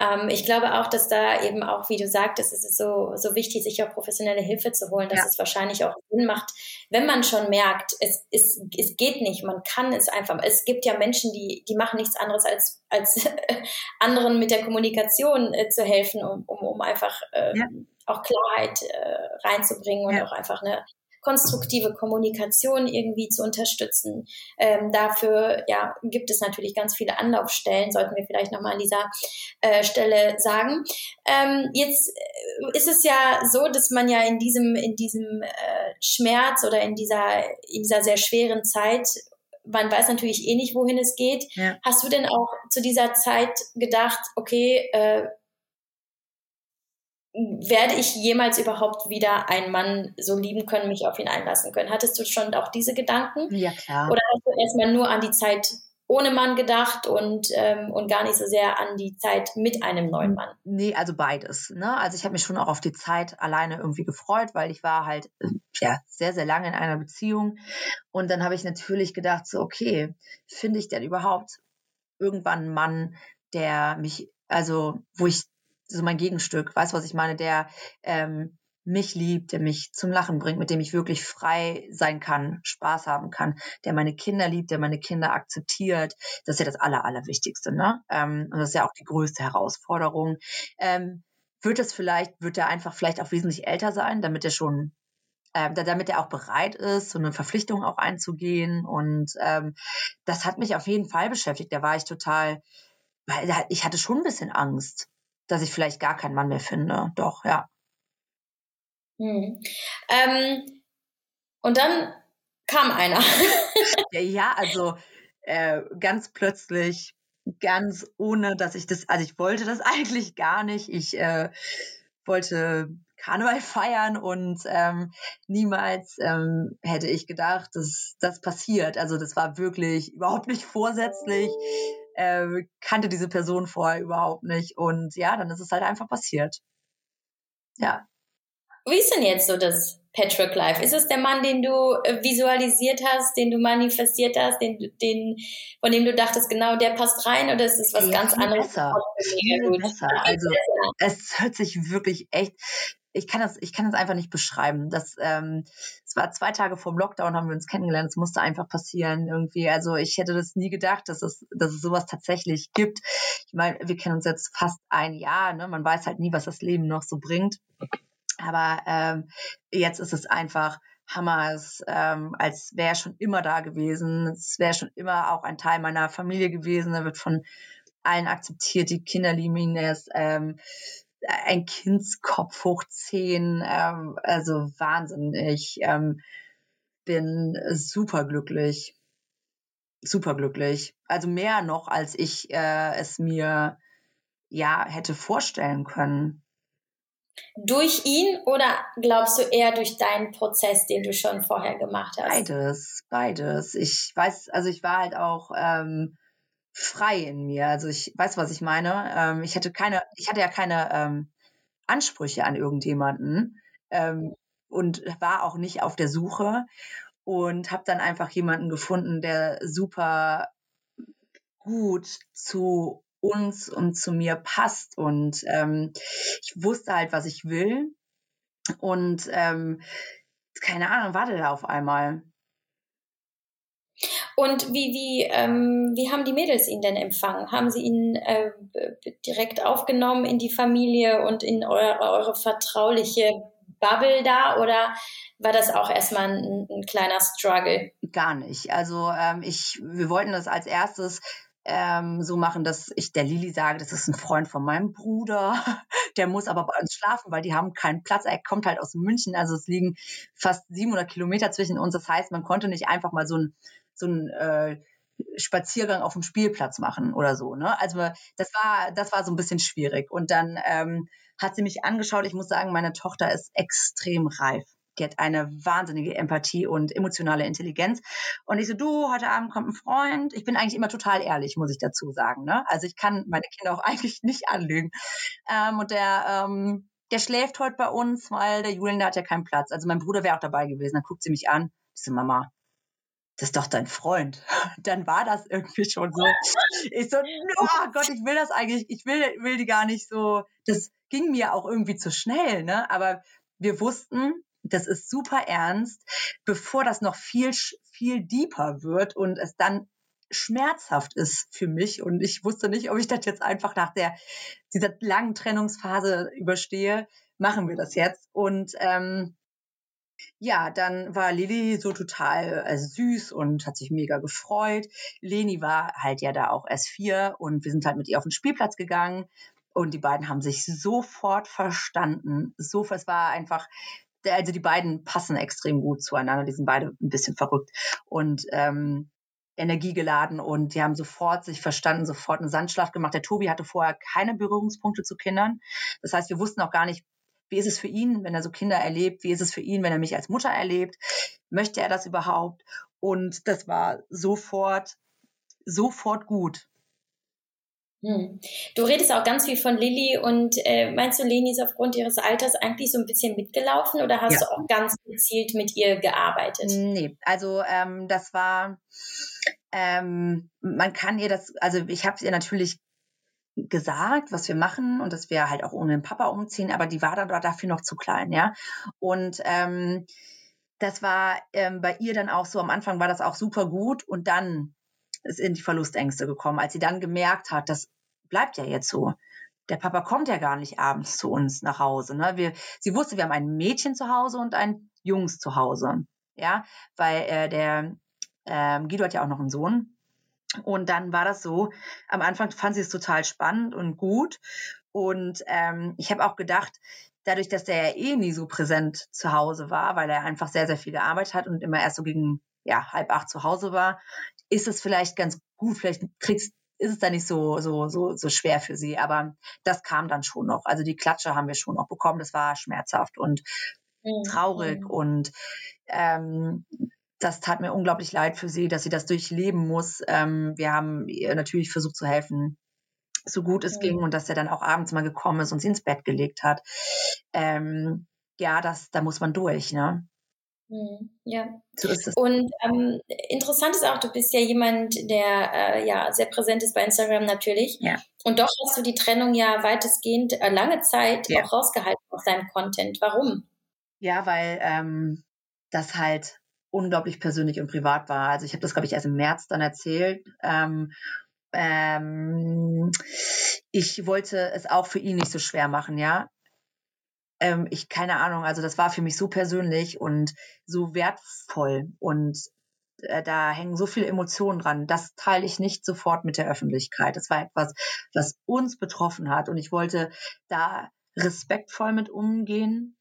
ähm, ich glaube auch, dass da eben auch, wie du sagtest, es ist so, so wichtig, sich auch professionelle Hilfe zu holen, dass ja. es wahrscheinlich auch Sinn macht, wenn man schon merkt, es, es, es geht nicht, man kann es einfach. Es gibt ja Menschen, die, die machen nichts anderes, als, als <laughs> anderen mit der Kommunikation äh, zu helfen, um, um, um einfach äh, ja. auch Klarheit äh, reinzubringen und ja. auch einfach eine konstruktive Kommunikation irgendwie zu unterstützen. Ähm, dafür ja, gibt es natürlich ganz viele Anlaufstellen, sollten wir vielleicht nochmal an dieser äh, Stelle sagen. Ähm, jetzt äh, ist es ja so, dass man ja in diesem, in diesem äh, Schmerz oder in dieser, in dieser sehr schweren Zeit man weiß natürlich eh nicht, wohin es geht. Ja. Hast du denn auch zu dieser Zeit gedacht, okay, äh, werde ich jemals überhaupt wieder einen Mann so lieben können, mich auf ihn einlassen können? Hattest du schon auch diese Gedanken? Ja, klar. Oder hast du erstmal nur an die Zeit ohne Mann gedacht und, ähm, und gar nicht so sehr an die Zeit mit einem neuen Mann? Nee, also beides. Ne? Also ich habe mich schon auch auf die Zeit alleine irgendwie gefreut, weil ich war halt ja, sehr, sehr lange in einer Beziehung. Und dann habe ich natürlich gedacht, so, okay, finde ich denn überhaupt irgendwann einen Mann, der mich, also wo ich so mein Gegenstück, weißt du, was ich meine, der ähm, mich liebt, der mich zum Lachen bringt, mit dem ich wirklich frei sein kann, Spaß haben kann, der meine Kinder liebt, der meine Kinder akzeptiert. Das ist ja das Aller, Allerwichtigste, ne? Ähm, und das ist ja auch die größte Herausforderung. Ähm, wird es vielleicht, wird er einfach vielleicht auch wesentlich älter sein, damit er schon äh, damit er auch bereit ist, so eine Verpflichtung auch einzugehen. Und ähm, das hat mich auf jeden Fall beschäftigt. Da war ich total, weil ich hatte schon ein bisschen Angst dass ich vielleicht gar keinen Mann mehr finde. Doch, ja. Hm. Ähm, und dann kam einer. <laughs> ja, also äh, ganz plötzlich, ganz ohne, dass ich das, also ich wollte das <laughs> eigentlich gar nicht. Ich äh, wollte Karneval feiern und ähm, niemals ähm, hätte ich gedacht, dass das passiert. Also das war wirklich überhaupt nicht vorsätzlich äh, kannte diese Person vorher überhaupt nicht. Und ja, dann ist es halt einfach passiert. Ja. Wie ist denn jetzt so das Patrick Life? Ist es der Mann, den du äh, visualisiert hast, den du manifestiert hast, den, den, von dem du dachtest, genau der passt rein, oder ist es was ja, ganz anderes? Besser. Viel besser. Also es hört sich wirklich echt ich kann das, ich kann das einfach nicht beschreiben. Das, ähm, es war zwei Tage vor dem Lockdown, haben wir uns kennengelernt. Es musste einfach passieren irgendwie. Also ich hätte das nie gedacht, dass es, dass es sowas tatsächlich gibt. Ich meine, wir kennen uns jetzt fast ein Jahr. Ne? Man weiß halt nie, was das Leben noch so bringt. Aber ähm, jetzt ist es einfach Hammer, es, ähm, als wäre schon immer da gewesen. Es wäre schon immer auch ein Teil meiner Familie gewesen. Er wird von allen akzeptiert. Die Kinder lieben ihn. Er ist ähm, ein Kindskopf hoch zehn, ähm, also Wahnsinn. Ich ähm, bin super glücklich. Super glücklich. Also mehr noch, als ich äh, es mir ja hätte vorstellen können. Durch ihn oder glaubst du eher durch deinen Prozess, den du schon vorher gemacht hast? Beides, beides. Ich weiß, also ich war halt auch ähm, frei in mir. Also ich weiß, was ich meine. Ähm, ich hatte keine, ich hatte ja keine ähm, Ansprüche an irgendjemanden ähm, und war auch nicht auf der Suche und habe dann einfach jemanden gefunden, der super gut zu uns und zu mir passt und ähm, ich wusste halt, was ich will und ähm, keine Ahnung, warte da auf einmal Und wie, wie, ähm, wie haben die Mädels ihn denn empfangen? Haben sie ihn äh, direkt aufgenommen in die Familie und in eure, eure vertrauliche Bubble da oder war das auch erstmal ein, ein kleiner Struggle? Gar nicht. Also ähm, ich, wir wollten das als erstes ähm, so machen, dass ich der Lili sage, das ist ein Freund von meinem Bruder, <laughs> der muss aber bei uns schlafen, weil die haben keinen Platz. Er kommt halt aus München, also es liegen fast 700 Kilometer zwischen uns. Das heißt, man konnte nicht einfach mal so ein, so ein äh, Spaziergang auf dem Spielplatz machen oder so. Ne? Also das war, das war so ein bisschen schwierig. Und dann ähm, hat sie mich angeschaut. Ich muss sagen, meine Tochter ist extrem reif. Die hat eine wahnsinnige Empathie und emotionale Intelligenz. Und ich so, du, heute Abend kommt ein Freund. Ich bin eigentlich immer total ehrlich, muss ich dazu sagen. Ne? Also ich kann meine Kinder auch <laughs> eigentlich nicht anlügen. Ähm, und der, ähm, der schläft heute bei uns, weil der Julian, der hat ja keinen Platz. Also mein Bruder wäre auch dabei gewesen. Dann guckt sie mich an. Ich so, Mama, das ist doch dein Freund. <laughs> Dann war das irgendwie schon so. Ich so, oh Gott, ich will das eigentlich, ich will, will die gar nicht so. Das ging mir auch irgendwie zu schnell, ne? Aber wir wussten, das ist super ernst, bevor das noch viel, viel deeper wird und es dann schmerzhaft ist für mich. Und ich wusste nicht, ob ich das jetzt einfach nach der, dieser langen Trennungsphase überstehe. Machen wir das jetzt. Und ähm, ja, dann war Lilly so total also süß und hat sich mega gefreut. Leni war halt ja da auch erst vier und wir sind halt mit ihr auf den Spielplatz gegangen und die beiden haben sich sofort verstanden. So, es war einfach, also die beiden passen extrem gut zueinander. Die sind beide ein bisschen verrückt und ähm, energiegeladen und die haben sofort sich verstanden, sofort eine Sandschlacht gemacht. Der Tobi hatte vorher keine Berührungspunkte zu Kindern. Das heißt, wir wussten auch gar nicht, wie ist es für ihn, wenn er so Kinder erlebt? Wie ist es für ihn, wenn er mich als Mutter erlebt? Möchte er das überhaupt? Und das war sofort, sofort gut. Hm. Du redest auch ganz viel von Lilly und äh, meinst du, Leni ist aufgrund ihres Alters eigentlich so ein bisschen mitgelaufen oder hast ja. du auch ganz gezielt mit ihr gearbeitet? Nee, also ähm, das war, ähm, man kann ihr das, also ich habe ihr natürlich gesagt, was wir machen und dass wir halt auch ohne den Papa umziehen, aber die war dann dafür noch zu klein, ja. Und ähm, das war ähm, bei ihr dann auch so, am Anfang war das auch super gut und dann ist in die Verlustängste gekommen, als sie dann gemerkt hat, das bleibt ja jetzt so. Der Papa kommt ja gar nicht abends zu uns nach Hause. Ne? Wir, sie wusste, wir haben ein Mädchen zu Hause und ein Jungs zu Hause. Ja, weil äh, der ähm, Guido hat ja auch noch einen Sohn und dann war das so, am Anfang fand sie es total spannend und gut. Und ähm, ich habe auch gedacht, dadurch, dass der ja eh nie so präsent zu Hause war, weil er einfach sehr, sehr viel gearbeitet hat und immer erst so gegen ja, halb acht zu Hause war, ist es vielleicht ganz gut, vielleicht kriegst, ist es dann nicht so, so, so, so schwer für sie. Aber das kam dann schon noch. Also die Klatsche haben wir schon noch bekommen. Das war schmerzhaft und mhm. traurig mhm. und ähm, das tat mir unglaublich leid für sie, dass sie das durchleben muss. Ähm, wir haben ihr natürlich versucht zu helfen, so gut es mhm. ging und dass er dann auch abends mal gekommen ist und sie ins Bett gelegt hat. Ähm, ja, das, da muss man durch, ne? Mhm. Ja. So ist es. Und ähm, interessant ist auch, du bist ja jemand, der äh, ja sehr präsent ist bei Instagram natürlich. Ja. Und doch hast du die Trennung ja weitestgehend äh, lange Zeit ja. auch rausgehalten aus deinem Content. Warum? Ja, weil ähm, das halt unglaublich persönlich und privat war. Also ich habe das, glaube ich, erst im März dann erzählt. Ähm, ähm, ich wollte es auch für ihn nicht so schwer machen, ja. Ähm, ich, keine Ahnung, also das war für mich so persönlich und so wertvoll und äh, da hängen so viele Emotionen dran. Das teile ich nicht sofort mit der Öffentlichkeit. Das war etwas, was uns betroffen hat und ich wollte da respektvoll mit umgehen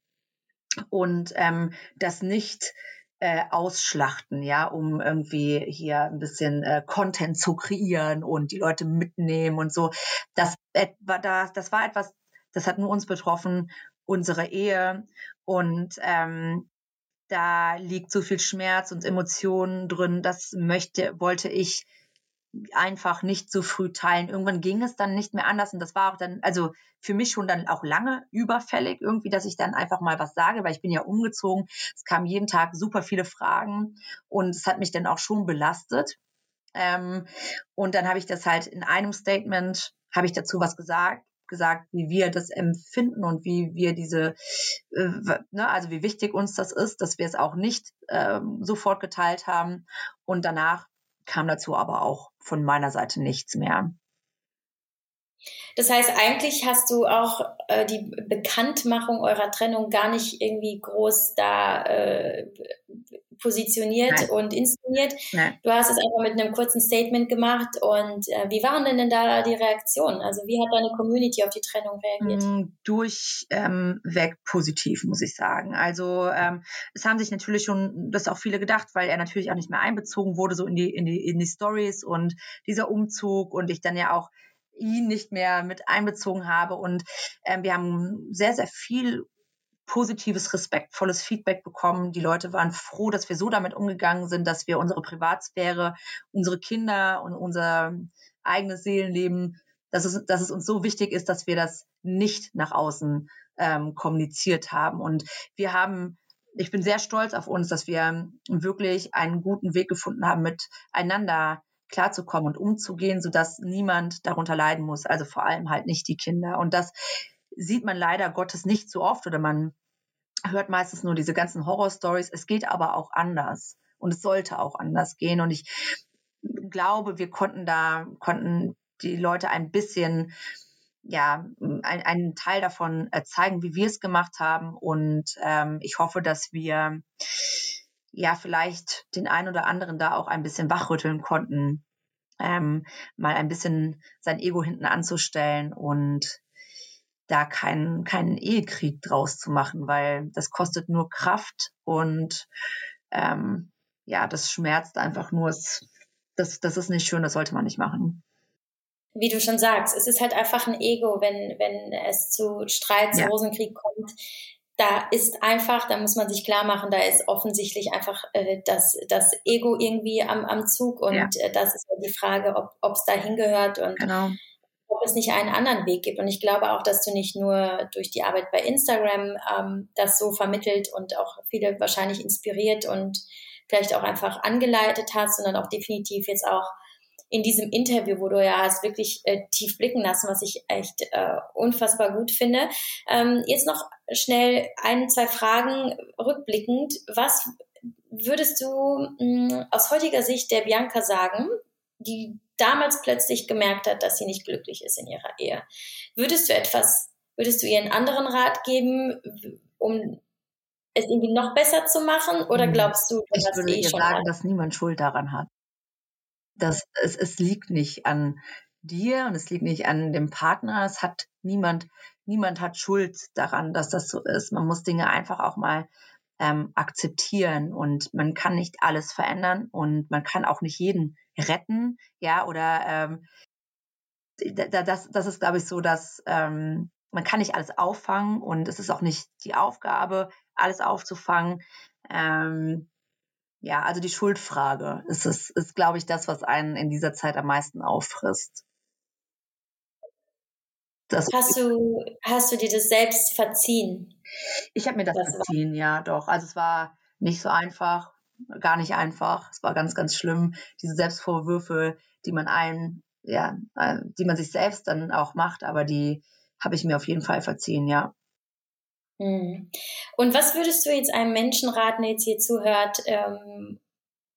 und ähm, das nicht äh, ausschlachten, ja, um irgendwie hier ein bisschen äh, Content zu kreieren und die Leute mitnehmen und so. Das, äh, das, das war etwas, das hat nur uns betroffen, unsere Ehe und ähm, da liegt so viel Schmerz und Emotionen drin. Das möchte, wollte ich einfach nicht so früh teilen. Irgendwann ging es dann nicht mehr anders und das war auch dann, also für mich schon dann auch lange überfällig irgendwie, dass ich dann einfach mal was sage, weil ich bin ja umgezogen. Es kamen jeden Tag super viele Fragen und es hat mich dann auch schon belastet. Ähm, und dann habe ich das halt in einem Statement, habe ich dazu was gesagt gesagt, wie wir das empfinden und wie wir diese, äh, ne, also wie wichtig uns das ist, dass wir es auch nicht ähm, sofort geteilt haben. Und danach kam dazu aber auch von meiner Seite nichts mehr. Das heißt, eigentlich hast du auch äh, die Bekanntmachung eurer Trennung gar nicht irgendwie groß da äh, positioniert Nein. und inszeniert. Nein. Du hast es einfach mit einem kurzen Statement gemacht. Und äh, wie waren denn, denn da die Reaktionen? Also wie hat deine Community auf die Trennung reagiert? Mm, durchweg ähm, positiv, muss ich sagen. Also ähm, es haben sich natürlich schon, das auch viele gedacht, weil er natürlich auch nicht mehr einbezogen wurde, so in die, in die, in die Stories und dieser Umzug und ich dann ja auch ihn nicht mehr mit einbezogen habe. Und ähm, wir haben sehr, sehr viel positives, respektvolles Feedback bekommen. Die Leute waren froh, dass wir so damit umgegangen sind, dass wir unsere Privatsphäre, unsere Kinder und unser eigenes Seelenleben, dass es, dass es uns so wichtig ist, dass wir das nicht nach außen ähm, kommuniziert haben. Und wir haben, ich bin sehr stolz auf uns, dass wir wirklich einen guten Weg gefunden haben, miteinander klarzukommen und umzugehen, sodass niemand darunter leiden muss. Also vor allem halt nicht die Kinder. Und das sieht man leider Gottes nicht so oft oder man hört meistens nur diese ganzen Horror-Stories. Es geht aber auch anders und es sollte auch anders gehen. Und ich glaube, wir konnten da, konnten die Leute ein bisschen ja, ein, einen Teil davon zeigen, wie wir es gemacht haben. Und ähm, ich hoffe, dass wir ja vielleicht den einen oder anderen da auch ein bisschen wachrütteln konnten, ähm, mal ein bisschen sein Ego hinten anzustellen und da keinen, keinen Ehekrieg draus zu machen, weil das kostet nur Kraft und ähm, ja, das schmerzt einfach nur. Das, das ist nicht schön, das sollte man nicht machen. Wie du schon sagst, es ist halt einfach ein Ego, wenn, wenn es zu Streit, zu ja. Rosenkrieg kommt da ist einfach, da muss man sich klar machen, da ist offensichtlich einfach äh, das, das Ego irgendwie am, am Zug und ja. äh, das ist die Frage, ob es da hingehört und genau. ob es nicht einen anderen Weg gibt. Und ich glaube auch, dass du nicht nur durch die Arbeit bei Instagram ähm, das so vermittelt und auch viele wahrscheinlich inspiriert und vielleicht auch einfach angeleitet hast, sondern auch definitiv jetzt auch in diesem Interview, wo du ja hast wirklich äh, tief blicken lassen, was ich echt äh, unfassbar gut finde. Ähm, jetzt noch schnell ein, zwei Fragen rückblickend. Was würdest du mh, mm, aus heutiger Sicht der Bianca sagen, die damals plötzlich gemerkt hat, dass sie nicht glücklich ist in ihrer Ehe? Würdest du etwas, würdest du ihr einen anderen Rat geben, um es irgendwie noch besser zu machen? Oder hm. glaubst du, du ich würde ihr sagen, hat? dass niemand Schuld daran hat das, es, es liegt nicht an dir und es liegt nicht an dem Partner. Es hat niemand, niemand hat Schuld daran, dass das so ist. Man muss Dinge einfach auch mal ähm, akzeptieren und man kann nicht alles verändern und man kann auch nicht jeden retten, ja, oder ähm, das, das ist, glaube ich, so, dass ähm, man kann nicht alles auffangen und es ist auch nicht die Aufgabe, alles aufzufangen. Ähm, ja, also die Schuldfrage ist, es, ist glaube ich, das, was einen in dieser Zeit am meisten auffrisst. Das hast, du, hast du dir das selbst verziehen? Ich habe mir das, das verziehen, war. ja, doch. Also es war nicht so einfach, gar nicht einfach. Es war ganz, ganz schlimm. Diese Selbstvorwürfe, die man einen, ja, äh, die man sich selbst dann auch macht, aber die habe ich mir auf jeden Fall verziehen, ja. Mhm. Und was würdest du jetzt einem Menschen raten, der jetzt hier zuhört, ähm,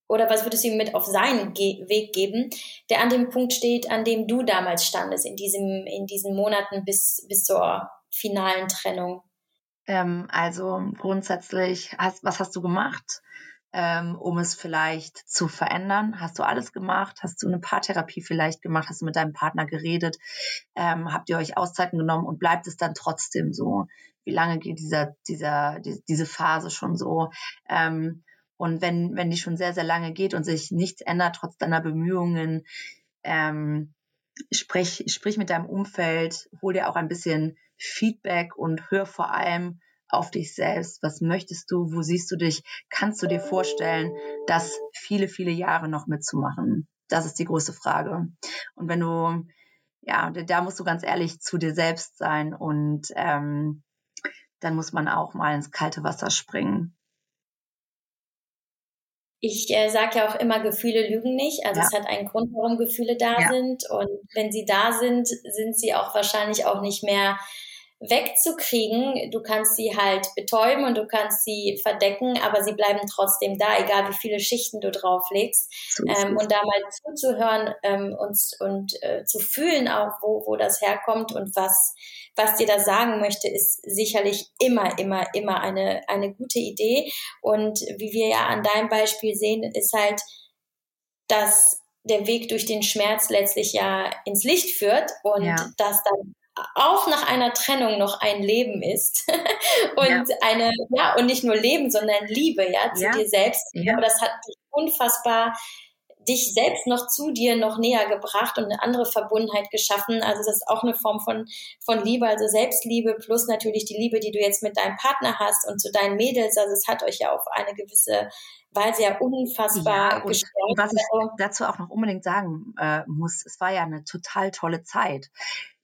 oder was würdest du ihm mit auf seinen Ge Weg geben, der an dem Punkt steht, an dem du damals standest, in, diesem, in diesen Monaten bis, bis zur finalen Trennung? Ähm, also grundsätzlich, hast, was hast du gemacht? ähm, um es vielleicht zu verändern? Hast du alles gemacht? Hast du eine Paartherapie vielleicht gemacht? Hast du mit deinem Partner geredet? Ähm, habt ihr euch Auszeiten genommen und bleibt es dann trotzdem so? Wie lange geht dieser, dieser, die, diese Phase schon so? Ähm, und wenn, wenn die schon sehr, sehr lange geht und sich nichts ändert, trotz deiner Bemühungen, ähm, sprich, sprich mit deinem Umfeld, hol dir auch ein bisschen Feedback und hör vor allem auf dich selbst? Was möchtest du? Wo siehst du dich? Kannst du dir vorstellen, das viele, viele Jahre noch mitzumachen? Das ist die große Frage. Und wenn du, ja, da musst du ganz ehrlich zu dir selbst sein und ähm, dann muss man auch mal ins kalte Wasser springen. Ich äh, sage ja auch immer, Gefühle lügen nicht. Also ja. es hat einen Grund, warum Gefühle da ja. sind. Und wenn sie da sind, sind sie auch wahrscheinlich auch nicht mehr wegzukriegen. Du kannst sie halt betäuben und du kannst sie verdecken, aber sie bleiben trotzdem da, egal wie viele Schichten du drauflegst. Ähm, und da mal zuzuhören ähm, und, und äh, zu fühlen auch, wo, wo das herkommt und was, was dir da sagen möchte, ist sicherlich immer, immer, immer eine, eine gute Idee. Und wie wir ja an deinem Beispiel sehen, ist halt, dass der Weg durch den Schmerz letztlich ja ins Licht führt und ja. dass dann auch nach einer Trennung noch ein Leben ist <laughs> und ja. eine ja und nicht nur Leben, sondern Liebe ja zu ja. dir selbst. Ja. Aber das hat dich unfassbar dich selbst noch zu dir noch näher gebracht und eine andere Verbundenheit geschaffen. Also das ist auch eine Form von, von Liebe, also Selbstliebe plus natürlich die Liebe, die du jetzt mit deinem Partner hast und zu deinen Mädels. Also es hat euch ja auf eine gewisse Weise ja unfassbar ja, gestärkt. Was ich also dazu auch noch unbedingt sagen äh, muss, es war ja eine total tolle Zeit.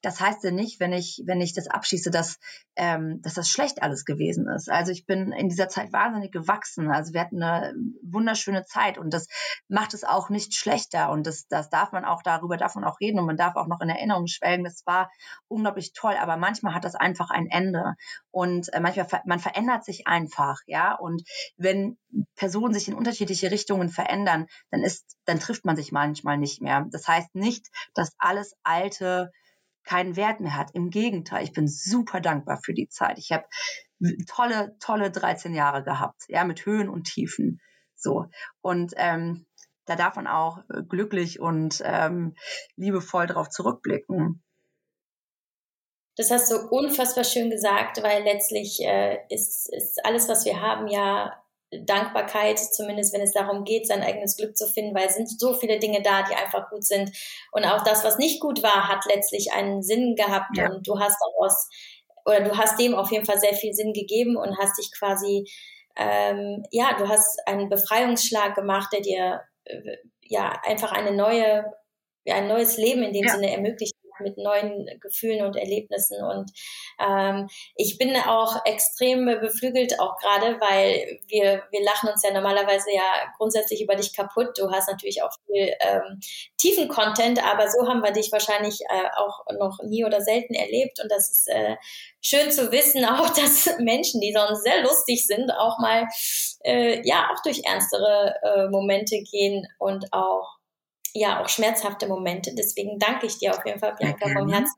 Das heißt ja nicht, wenn ich, wenn ich das abschieße, dass, ähm, dass das schlecht alles gewesen ist. Also ich bin in dieser Zeit wahnsinnig gewachsen. Also wir hatten eine wunderschöne Zeit und das macht es auch nicht schlechter. Und das, das darf man auch, darüber darf auch reden und man darf auch noch in Erinnerung schwelgen. Das war unglaublich toll, aber manchmal hat das einfach ein Ende. Und äh, manchmal, man verändert sich einfach, ja. Und wenn Personen sich in unterschiedliche Richtungen verändern, dann ist, dann trifft man sich manchmal nicht mehr. Das heißt nicht, dass alles Alte keinen Wert mehr hat. Im Gegenteil, ich bin super dankbar für die Zeit. Ich habe tolle, tolle 13 Jahre gehabt, ja, mit Höhen und Tiefen. So. Und ähm, da darf man auch äh, glücklich und ähm, liebevoll darauf zurückblicken. Das hast du unfassbar schön gesagt, weil letztlich äh, ist, ist alles, was wir haben, ja Dankbarkeit, zumindest wenn es darum geht, sein eigenes Glück zu finden, weil es sind so viele Dinge da, die einfach gut sind. Und auch das, was nicht gut war, hat letztlich einen Sinn gehabt ja. und du hast daraus, oder du hast dem auf jeden Fall sehr viel Sinn gegeben und hast dich quasi, ähm, ja, du hast einen Befreiungsschlag gemacht, der dir äh, ja einfach eine neue, ein neues Leben in dem ja. Sinne ermöglicht mit neuen Gefühlen und Erlebnissen. Und ähm, ich bin auch extrem beflügelt, auch gerade, weil wir, wir lachen uns ja normalerweise ja grundsätzlich über dich kaputt. Du hast natürlich auch viel ähm, tiefen Content, aber so haben wir dich wahrscheinlich äh, auch noch nie oder selten erlebt. Und das ist äh, schön zu wissen, <laughs> auch dass Menschen, die sonst sehr lustig sind, auch mal äh, ja auch durch ernstere äh, Momente gehen und auch ja auch schmerzhafte Momente. Deswegen danke ich dir auf jeden Fall, Bianca, vom Herzen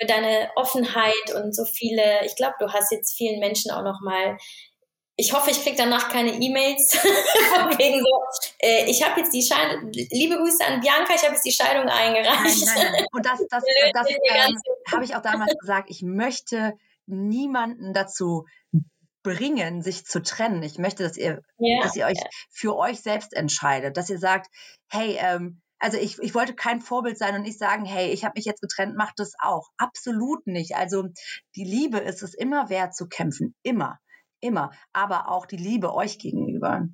für deine Offenheit und so viele. Ich glaube, du hast jetzt vielen Menschen auch noch mal ich hoffe, ich kriege danach keine E-Mails <laughs> wegen so, äh, ich habe jetzt die Scheidung, liebe Grüße an Bianca, ich habe jetzt die Scheidung eingereicht. Nein, nein, nein. Und das, das, <laughs> das, das ähm, habe ich auch damals gesagt, ich möchte niemanden dazu bringen, sich zu trennen. Ich möchte, dass ihr, ja, dass ihr euch ja. für euch selbst entscheidet, dass ihr sagt, hey, ähm, also ich, ich wollte kein Vorbild sein und nicht sagen, hey, ich habe mich jetzt getrennt, macht das auch. Absolut nicht. Also die Liebe ist es immer wert zu kämpfen. Immer. Immer. Aber auch die Liebe euch gegenüber.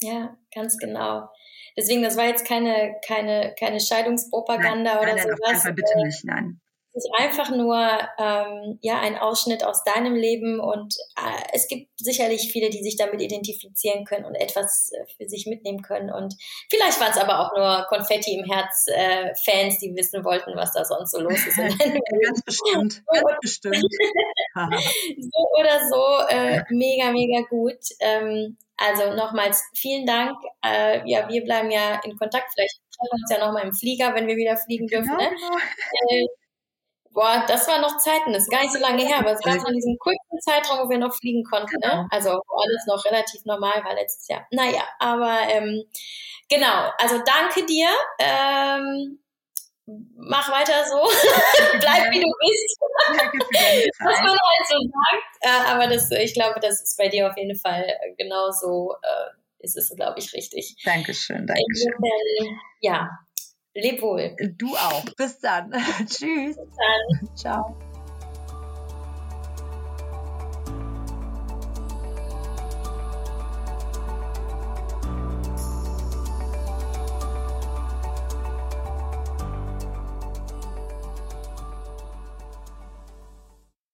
Ja, ganz genau. Deswegen, das war jetzt keine, keine, keine Scheidungspropaganda nein, oder nein, sowas. Nein, bitte nicht, nein ist einfach nur ähm, ja ein Ausschnitt aus deinem Leben und äh, es gibt sicherlich viele, die sich damit identifizieren können und etwas äh, für sich mitnehmen können und vielleicht waren es aber auch nur Konfetti im Herz äh, Fans, die wissen wollten, was da sonst so los ist. <laughs> <laughs> ganz bestimmt, ganz <laughs> bestimmt. so oder so äh, mega mega gut. Ähm, also nochmals vielen Dank. Äh, ja, wir bleiben ja in Kontakt. Vielleicht treffen wir uns ja nochmal im Flieger, wenn wir wieder fliegen dürfen. Genau, ne? Äh, Boah, das war noch Zeiten, das ist gar nicht so lange her, aber es gab so diesen kurzen Zeitraum, wo wir noch fliegen konnten, ne? genau. ne? Also wo alles noch relativ normal war letztes Jahr. Naja, aber ähm, genau, also danke dir. Ähm, mach weiter so, <laughs> bleib wie du bist, <laughs> was man halt so sagt. Äh, aber das, ich glaube, das ist bei dir auf jeden Fall genauso, äh, ist es, glaube ich, richtig. Dankeschön, Dankeschön. Insofern, ja, Leb wohl. Du auch. Bis dann. <laughs> Tschüss. Bis dann. Ciao.